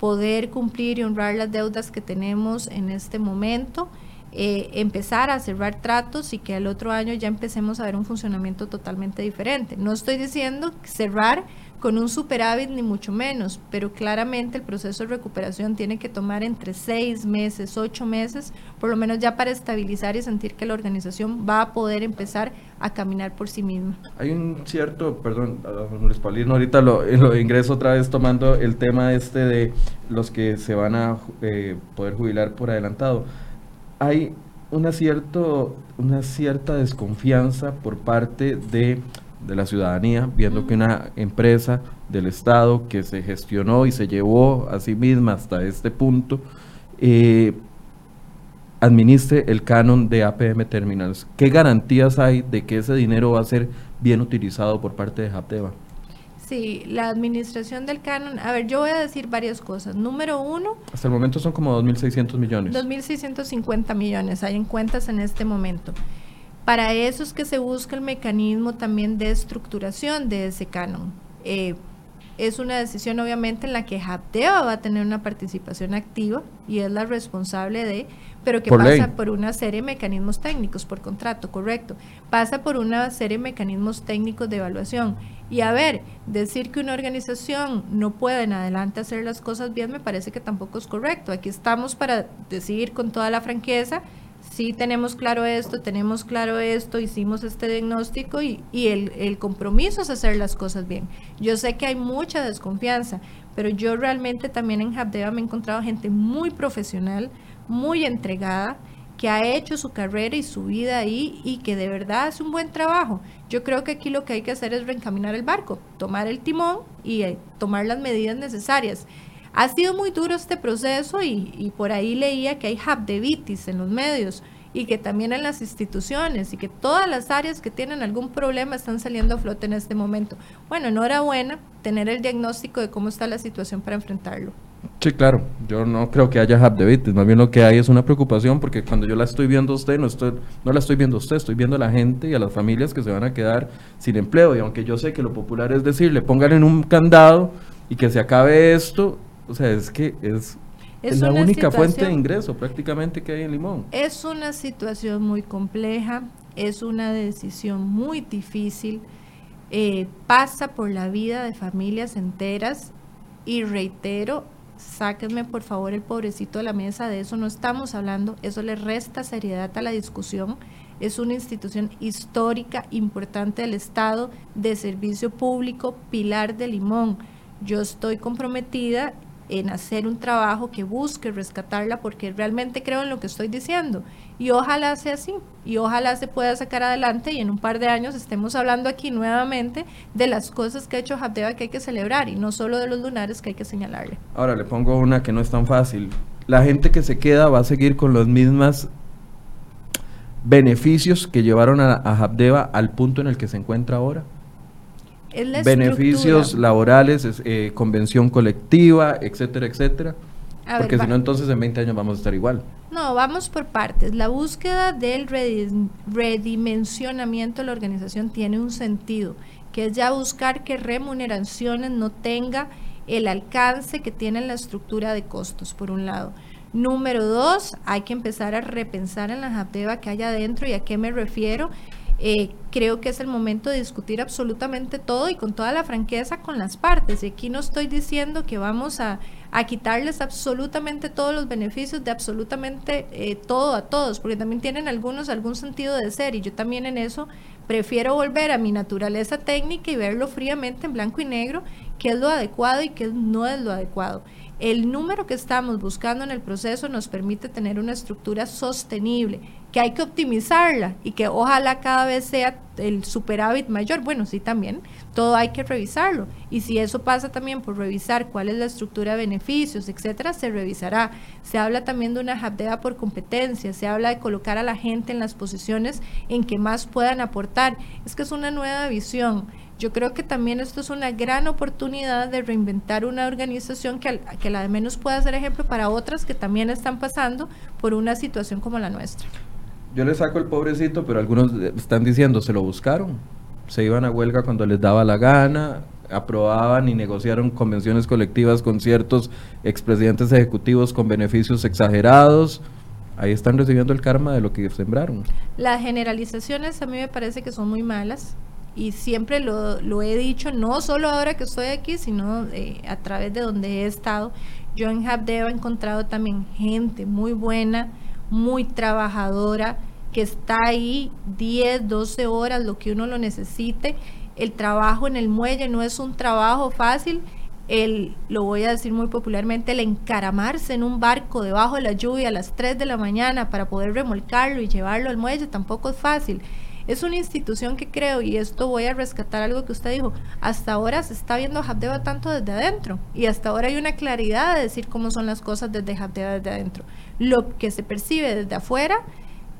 poder cumplir y honrar las deudas que tenemos en este momento eh, empezar a cerrar tratos y que al otro año ya empecemos a ver un funcionamiento totalmente diferente. No estoy diciendo cerrar con un superávit ni mucho menos, pero claramente el proceso de recuperación tiene que tomar entre seis meses, ocho meses, por lo menos ya para estabilizar y sentir que la organización va a poder empezar a caminar por sí misma. Hay un cierto, perdón, Luis Paulino, ahorita lo, lo, ingreso otra vez tomando el tema este de los que se van a eh, poder jubilar por adelantado hay una, cierto, una cierta desconfianza por parte de, la ciudadanía, viendo que una empresa del Estado que se gestionó y se llevó a sí misma hasta este punto, eh, administre el canon de APM Terminals. ¿Qué garantías hay de que ese dinero va a ser bien utilizado por parte de Japteva? Sí, la administración del canon, a ver, yo voy a decir varias cosas. Número uno. Hasta el momento son como 2.600 millones. 2.650 millones hay en cuentas en este momento. Para eso es que se busca el mecanismo también de estructuración de ese canon. Eh, es una decisión obviamente en la que Japteo va a tener una participación activa y es la responsable de, pero que pasa por una serie de mecanismos técnicos, por contrato, correcto. Pasa por una serie de mecanismos técnicos de evaluación. Y a ver, decir que una organización no puede en adelante hacer las cosas bien me parece que tampoco es correcto. Aquí estamos para decir con toda la franqueza sí tenemos claro esto, tenemos claro esto, hicimos este diagnóstico y, el, el, compromiso es hacer las cosas bien. Yo sé que hay mucha desconfianza, pero yo realmente también en Habdeba me he encontrado gente muy profesional, muy entregada, que ha hecho su carrera y su vida ahí y que de verdad hace un buen trabajo. Yo creo que aquí lo que hay que hacer es reencaminar el barco, tomar el timón y eh, tomar las medidas necesarias. Ha sido muy duro este proceso y, por ahí leía que hay habdebitis en los medios y que también en las instituciones y que todas las áreas que tienen algún problema están saliendo a flote en este momento. Bueno, enhorabuena tener el diagnóstico de cómo está la situación para enfrentarlo. Sí, claro, yo no creo que haya habdebitis, más bien lo que hay es una preocupación porque cuando yo la estoy viendo a usted, no, estoy, no la estoy viendo a usted, estoy viendo a la gente y a las familias que se van a quedar sin empleo. Y aunque yo sé que lo popular es decirle pongan en un candado y que se acabe esto, o sea, es que es, la única fuente de ingreso prácticamente que hay en Limón. Es una situación muy compleja, es una decisión muy difícil, eh, pasa por la vida de familias enteras y reitero, sáquenme por favor el pobrecito de la mesa, de eso no estamos hablando, eso le resta seriedad a la discusión. Es una institución histórica importante del Estado de servicio público, pilar de Limón. Yo estoy comprometida en hacer un trabajo que busque rescatarla porque realmente creo en lo que estoy diciendo y ojalá sea así y ojalá se pueda sacar adelante y en un par de años estemos hablando aquí nuevamente de las cosas que ha hecho Habdeba que hay que celebrar y no solo de los lunares que hay que señalarle. Ahora le pongo una que no es tan fácil. La gente que se queda va a seguir con los mismos beneficios que llevaron a, a al punto en el que se encuentra ahora beneficios laborales, eh, convención colectiva, etcétera, etcétera. Porque si no, entonces en 20 años vamos a estar igual. No, vamos por partes. La búsqueda del redimensionamiento de la organización tiene un sentido, que es ya buscar que remuneraciones no tenga el alcance que tiene la estructura de costos, por un lado. Número dos, hay que empezar a repensar en la JAPTEVA que hay adentro y a qué me refiero eh, creo que es el momento de discutir absolutamente todo y con toda la franqueza con las partes. Y aquí no estoy diciendo que vamos a, quitarles absolutamente todos los beneficios de absolutamente eh, todo a todos, porque también tienen algunos algún sentido de ser y yo también en eso prefiero volver a mi naturaleza técnica y verlo fríamente en blanco y negro, qué es lo adecuado y qué no es lo adecuado. El número que estamos buscando en el proceso nos permite tener una estructura sostenible, que hay que optimizarla y que ojalá cada vez sea el superávit mayor. Bueno, sí también, todo hay que revisarlo. Y si eso pasa también por revisar cuál es la estructura de beneficios, etcétera, se revisará. Se habla también de una habdea por competencia, se habla de colocar a la gente en las posiciones en que más puedan aportar. Es que es una nueva visión. Yo creo que también esto es una gran oportunidad de reinventar una organización que, que la de menos pueda ser ejemplo para otras que también están pasando por una situación como la nuestra. Yo le saco el pobrecito, pero algunos están diciendo, se lo buscaron. Se iban a huelga cuando les daba la gana, aprobaban y negociaron convenciones colectivas con ciertos expresidentes ejecutivos con beneficios exagerados. Ahí están recibiendo el karma de lo que sembraron. Las generalizaciones a mí me parece que son muy malas y siempre lo, he dicho, no solo ahora que estoy aquí, sino eh, a través de donde he estado. Yo en Habdeo he encontrado también gente muy buena, muy trabajadora, que está ahí 10, 12 horas, lo que uno lo necesite. El trabajo en el muelle no es un trabajo fácil. El, lo voy a decir muy popularmente, el encaramarse en un barco debajo de la lluvia a las 3 de la mañana para poder remolcarlo y llevarlo al muelle tampoco es fácil. Es una institución que creo, y esto voy a rescatar algo que usted dijo, hasta ahora se está viendo Habdeba tanto desde adentro, y hasta ahora hay una claridad de decir cómo son las cosas desde Habdeba desde adentro. Lo que se percibe desde afuera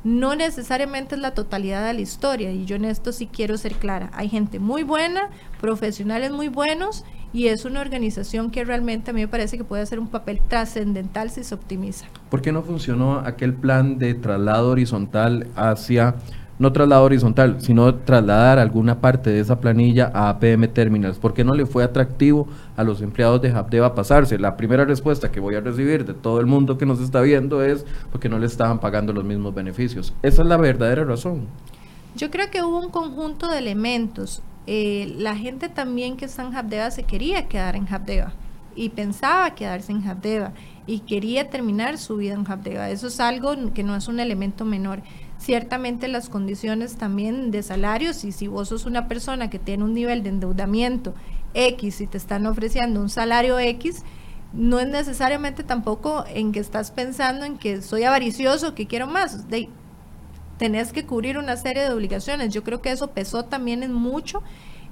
no necesariamente es la totalidad de la historia, y yo en esto sí quiero ser clara. Hay gente muy buena, profesionales muy buenos, y es una organización que realmente a mí me parece que puede hacer un papel trascendental si se optimiza. ¿Por qué no funcionó aquel plan de traslado horizontal hacia no traslado horizontal, sino trasladar alguna parte de esa planilla a APM Terminals. ¿Por qué no le fue atractivo a los empleados de Habdeba pasarse? La primera respuesta que voy a recibir de todo el mundo que nos está viendo es porque no le estaban pagando los mismos beneficios. Esa es la verdadera razón. Yo creo que hubo un conjunto de elementos. Eh, la gente también que está en Habdeba se quería quedar en Habdeba y pensaba quedarse en Habdeba y quería terminar su vida en Habdeba. Eso es algo que no es un elemento menor ciertamente las condiciones también de salarios y si vos sos una persona que tiene un nivel de endeudamiento X y te están ofreciendo un salario X, no es necesariamente tampoco en que estás pensando en que soy avaricioso, que quiero más. Tenés que cubrir una serie de obligaciones. Yo creo que eso pesó también en mucho.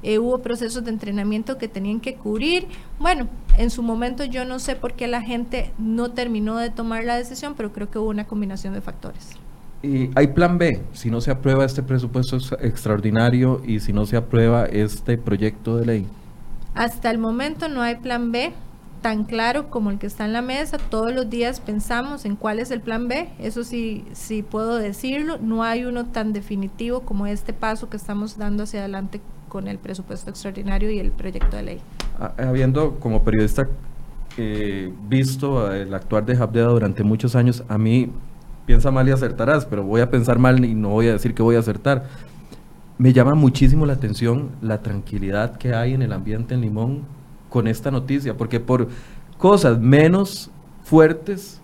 Eh, hubo procesos de entrenamiento que tenían que cubrir. Bueno, en su momento yo no sé por qué la gente no terminó de tomar la decisión, pero creo que hubo una combinación de factores. Y hay plan B, si no se aprueba este presupuesto extraordinario y si no se aprueba este proyecto de ley. Hasta el momento no hay plan B tan claro como el que está en la mesa. Todos los días pensamos en cuál es el plan B. Eso sí, sí puedo decirlo. No hay uno tan definitivo como este paso que estamos dando hacia adelante con el presupuesto extraordinario y el proyecto de ley. Habiendo como periodista eh, visto el actuar de Habdeda durante muchos años, a mí piensa mal y acertarás, pero voy a pensar mal y no voy a decir que voy a acertar. Me llama muchísimo la atención la tranquilidad que hay en el ambiente en Limón con esta noticia, porque por cosas menos fuertes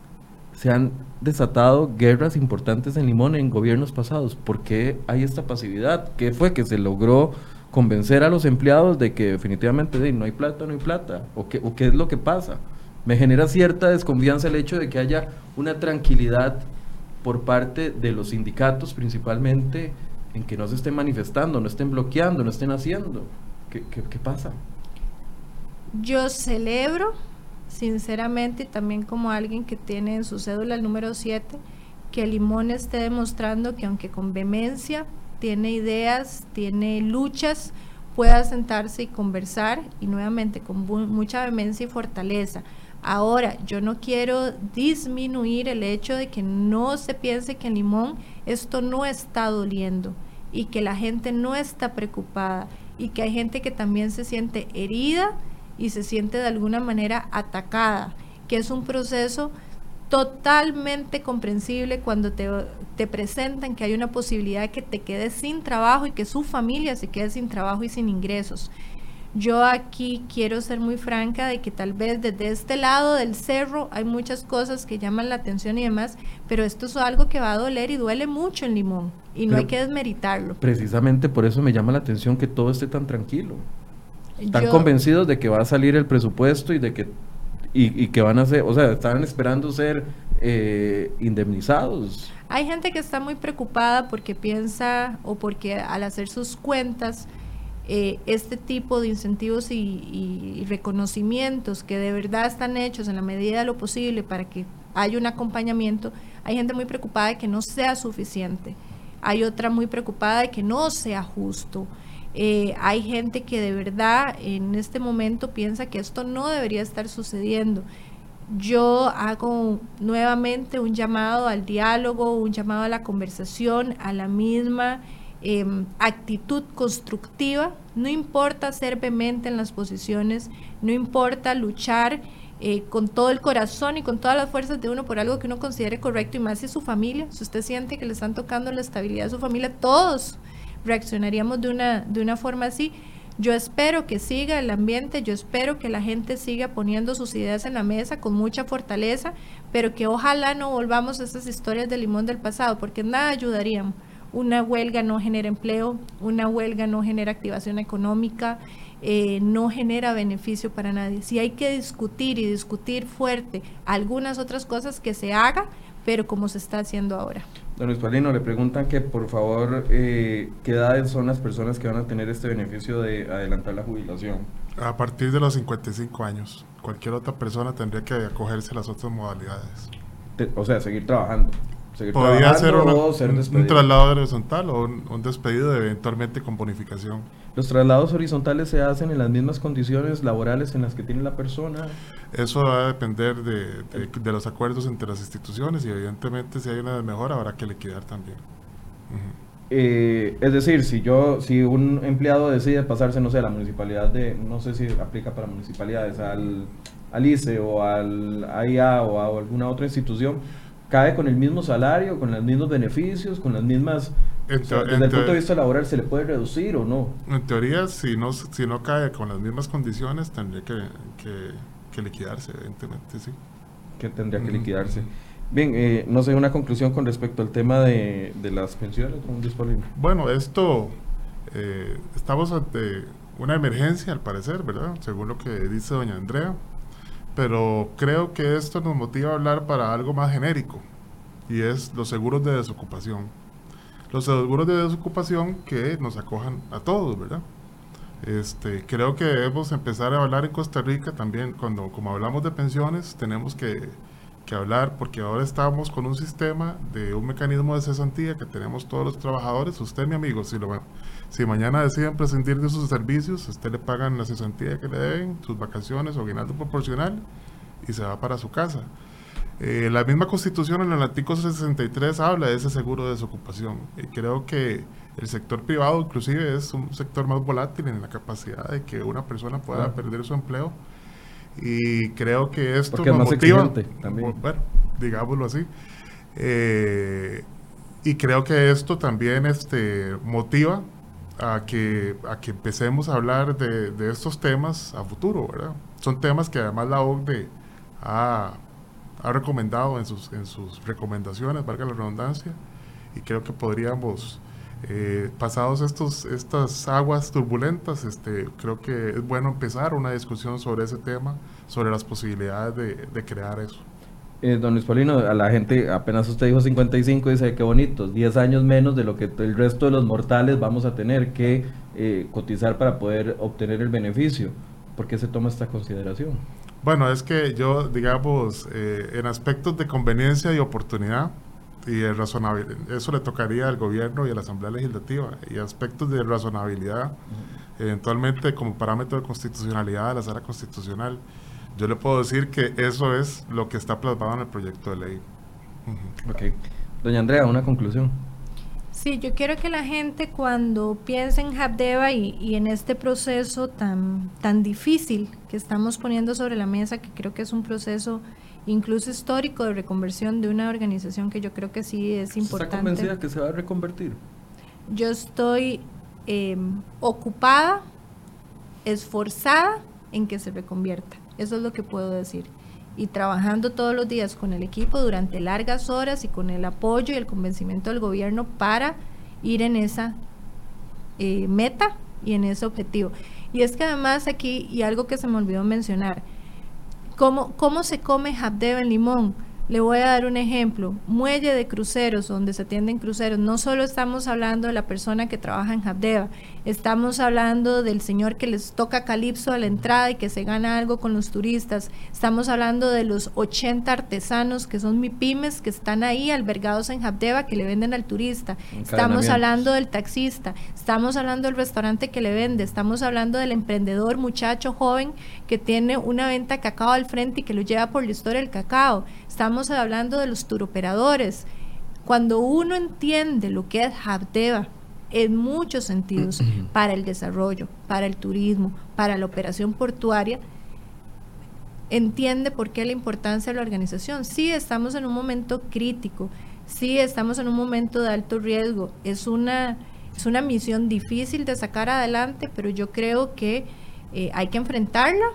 se han desatado guerras importantes en Limón en gobiernos pasados. ¿Por qué hay esta pasividad? ¿Qué fue que se logró convencer a los empleados de que definitivamente no hay plata, no hay plata? ¿O qué, ¿O qué es lo que pasa? Me genera cierta desconfianza el hecho de que haya una tranquilidad por parte de los sindicatos principalmente en que no se estén manifestando, no estén bloqueando, no estén haciendo. ¿Qué, pasa? Yo celebro, sinceramente, también como alguien que tiene en su cédula el número 7, que Limón esté demostrando que aunque con vehemencia tiene ideas, tiene luchas, pueda sentarse y conversar y nuevamente con mucha vehemencia y fortaleza Ahora, yo no quiero disminuir el hecho de que no se piense que en Limón esto no está doliendo y que la gente no está preocupada y que hay gente que también se siente herida y se siente de alguna manera atacada, que es un proceso totalmente comprensible cuando te, te, presentan que hay una posibilidad de que te quedes sin trabajo y que su familia se quede sin trabajo y sin ingresos. Yo aquí quiero ser muy franca de que tal vez desde este lado del cerro hay muchas cosas que llaman la atención y demás, pero esto es algo que va a doler y duele mucho en Limón y no hay que desmeritarlo. Precisamente por eso me llama la atención que todo esté tan tranquilo. Están convencidos de que va a salir el presupuesto y de que y, que van a ser, o sea, están esperando ser eh, indemnizados. Hay gente que está muy preocupada porque piensa o porque al hacer sus cuentas eh, este tipo de incentivos y, reconocimientos que de verdad están hechos en la medida de lo posible para que haya un acompañamiento, hay gente muy preocupada de que no sea suficiente, hay otra muy preocupada de que no sea justo. Eh, hay gente que de verdad en este momento piensa que esto no debería estar sucediendo. Yo hago nuevamente un llamado al diálogo, un llamado a la conversación, a la misma Em, actitud constructiva, no importa ser vehemente en las posiciones, no importa luchar eh, con todo el corazón y con todas las fuerzas de uno por algo que uno considere correcto y más si es su familia, si usted siente que le están tocando la estabilidad de su familia, todos reaccionaríamos de una, de una forma así. Yo espero que siga el ambiente, yo espero que la gente siga poniendo sus ideas en la mesa con mucha fortaleza, pero que ojalá no volvamos a esas historias de limón del pasado, porque nada ayudaríamos una huelga no genera empleo, una huelga no genera activación económica, eh, no genera beneficio para nadie. Si hay que discutir y discutir fuerte algunas otras cosas que se haga, pero como se está haciendo ahora. Don Luis Palino, le preguntan que por favor, eh, ¿qué edades son las personas que van a tener este beneficio de adelantar la jubilación? A partir de los 55 años. Cualquier otra persona tendría que acogerse a las otras modalidades. o sea, seguir trabajando. Podría ser, un, traslado horizontal o un, despedido eventualmente con bonificación. ¿Los traslados horizontales se hacen en las mismas condiciones laborales en las que tiene la persona? Eso va a depender de, de, los acuerdos entre las instituciones y evidentemente si hay una mejora habrá que liquidar también. Eh, es decir, si yo, si un empleado decide pasarse, no sé, a la municipalidad de, no sé si aplica para municipalidades, al, al ICE o al AIA o a alguna otra institución, cae con el mismo salario, con los mismos beneficios, con las mismas... desde el punto de vista laboral, ¿se le puede reducir o no? En teoría, si no, si no cae con las mismas condiciones, tendría que, que, liquidarse, evidentemente, sí. Que tendría que liquidarse. Bien, eh, no sé, una conclusión con respecto al tema de, de las pensiones, Bueno, esto, eh, estamos ante una emergencia al parecer, ¿verdad? Según lo que dice doña Andrea pero creo que esto nos motiva a hablar para algo más genérico y es los seguros de desocupación. Los seguros de desocupación que nos acojan a todos, ¿verdad? Este, creo que debemos empezar a hablar en Costa Rica también, cuando como hablamos de pensiones, tenemos que, que hablar, porque ahora estamos con un sistema de un mecanismo de cesantía que tenemos todos los trabajadores, usted mi amigo, si lo si mañana deciden prescindir de sus servicios, a usted le pagan la cesantía que le deben, sus vacaciones o aguinaldo proporcional y se va para su casa. Eh, la misma constitución en el artículo 63 habla de ese seguro de desocupación y creo que el sector privado inclusive es un sector más volátil en la capacidad de que una persona pueda perder su empleo y creo que esto nos motiva, también. bueno, digámoslo así, eh, y creo que esto también este, motiva a que, a que empecemos a hablar de, de, estos temas a futuro, ¿verdad? Son temas que además la OCDE ha, ha recomendado en sus, en sus recomendaciones, valga la redundancia, y creo que podríamos, eh, pasados estos, estas aguas turbulentas, este, creo que es bueno empezar una discusión sobre ese tema, sobre las posibilidades de, de crear eso. Eh, don Luis Paulino, a la gente, apenas usted dijo 55, dice que bonito, 10 años menos de lo que el resto de los mortales vamos a tener que eh, cotizar para poder obtener el beneficio. ¿Por qué se toma esta consideración? Bueno, es que yo, digamos, eh, en aspectos de conveniencia y oportunidad y razonabilidad, eso le tocaría al gobierno y a la Asamblea Legislativa, y aspectos de razonabilidad, eventualmente como parámetro de constitucionalidad de la sala constitucional yo le puedo decir que eso es lo que está plasmado en el proyecto de ley. Ok. Doña Andrea, una conclusión. Sí, yo quiero que la gente cuando piense en Habdeba y, y, en este proceso tan, tan difícil que estamos poniendo sobre la mesa, que creo que es un proceso incluso histórico de reconversión de una organización que yo creo que sí es importante. ¿Está convencida que se va a reconvertir? Yo estoy eh, ocupada, esforzada en que se reconvierta. Eso es lo que puedo decir. Y trabajando todos los días con el equipo durante largas horas y con el apoyo y el convencimiento del gobierno para ir en esa eh, meta y en ese objetivo. Y es que además aquí, y algo que se me olvidó mencionar, ¿cómo, cómo se come Habdeba en limón? Le voy a dar un ejemplo. Muelle de cruceros, donde se atienden cruceros. No solo estamos hablando de la persona que trabaja en Habdeba, estamos hablando del señor que les toca calipso a la entrada y que se gana algo con los turistas. Estamos hablando de los 80 artesanos que son MIPIMES que están ahí albergados en Habdeba que le venden al turista. Estamos hablando del taxista. Estamos hablando del restaurante que le vende. Estamos hablando del emprendedor muchacho joven que tiene una venta de cacao al frente y que lo lleva por la historia del cacao. Estamos hablando de los turoperadores. Cuando uno entiende lo que es Habdeba, en muchos sentidos para el desarrollo, para el turismo, para la operación portuaria, entiende por qué la importancia de la organización. Sí, estamos en un momento crítico, sí, estamos en un momento de alto riesgo, es una, es una misión difícil de sacar adelante, pero yo creo que eh, hay que enfrentarla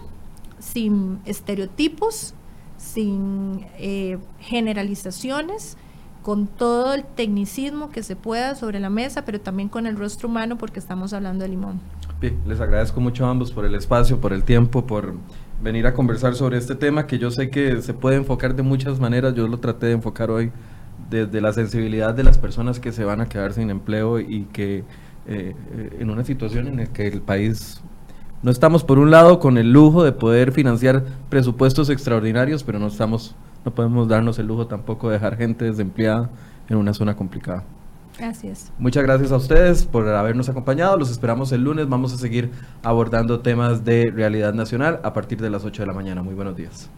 sin estereotipos, sin eh, generalizaciones, con todo el tecnicismo que se pueda sobre la mesa, pero también con el rostro humano porque estamos hablando de limón. Bien, les agradezco mucho a ambos por el espacio, por el tiempo, por venir a conversar sobre este tema que yo sé que se puede enfocar de muchas maneras. Yo lo traté de enfocar hoy desde la sensibilidad de las personas que se van a quedar sin empleo y que eh, en una situación en la que el país no estamos por un lado con el lujo de poder financiar presupuestos extraordinarios, pero no estamos, no podemos darnos el lujo tampoco de dejar gente desempleada en una zona complicada. Gracias. Muchas gracias a ustedes por habernos acompañado. Los esperamos el lunes. Vamos a seguir abordando temas de realidad nacional a partir de las 8 de la mañana. Muy buenos días.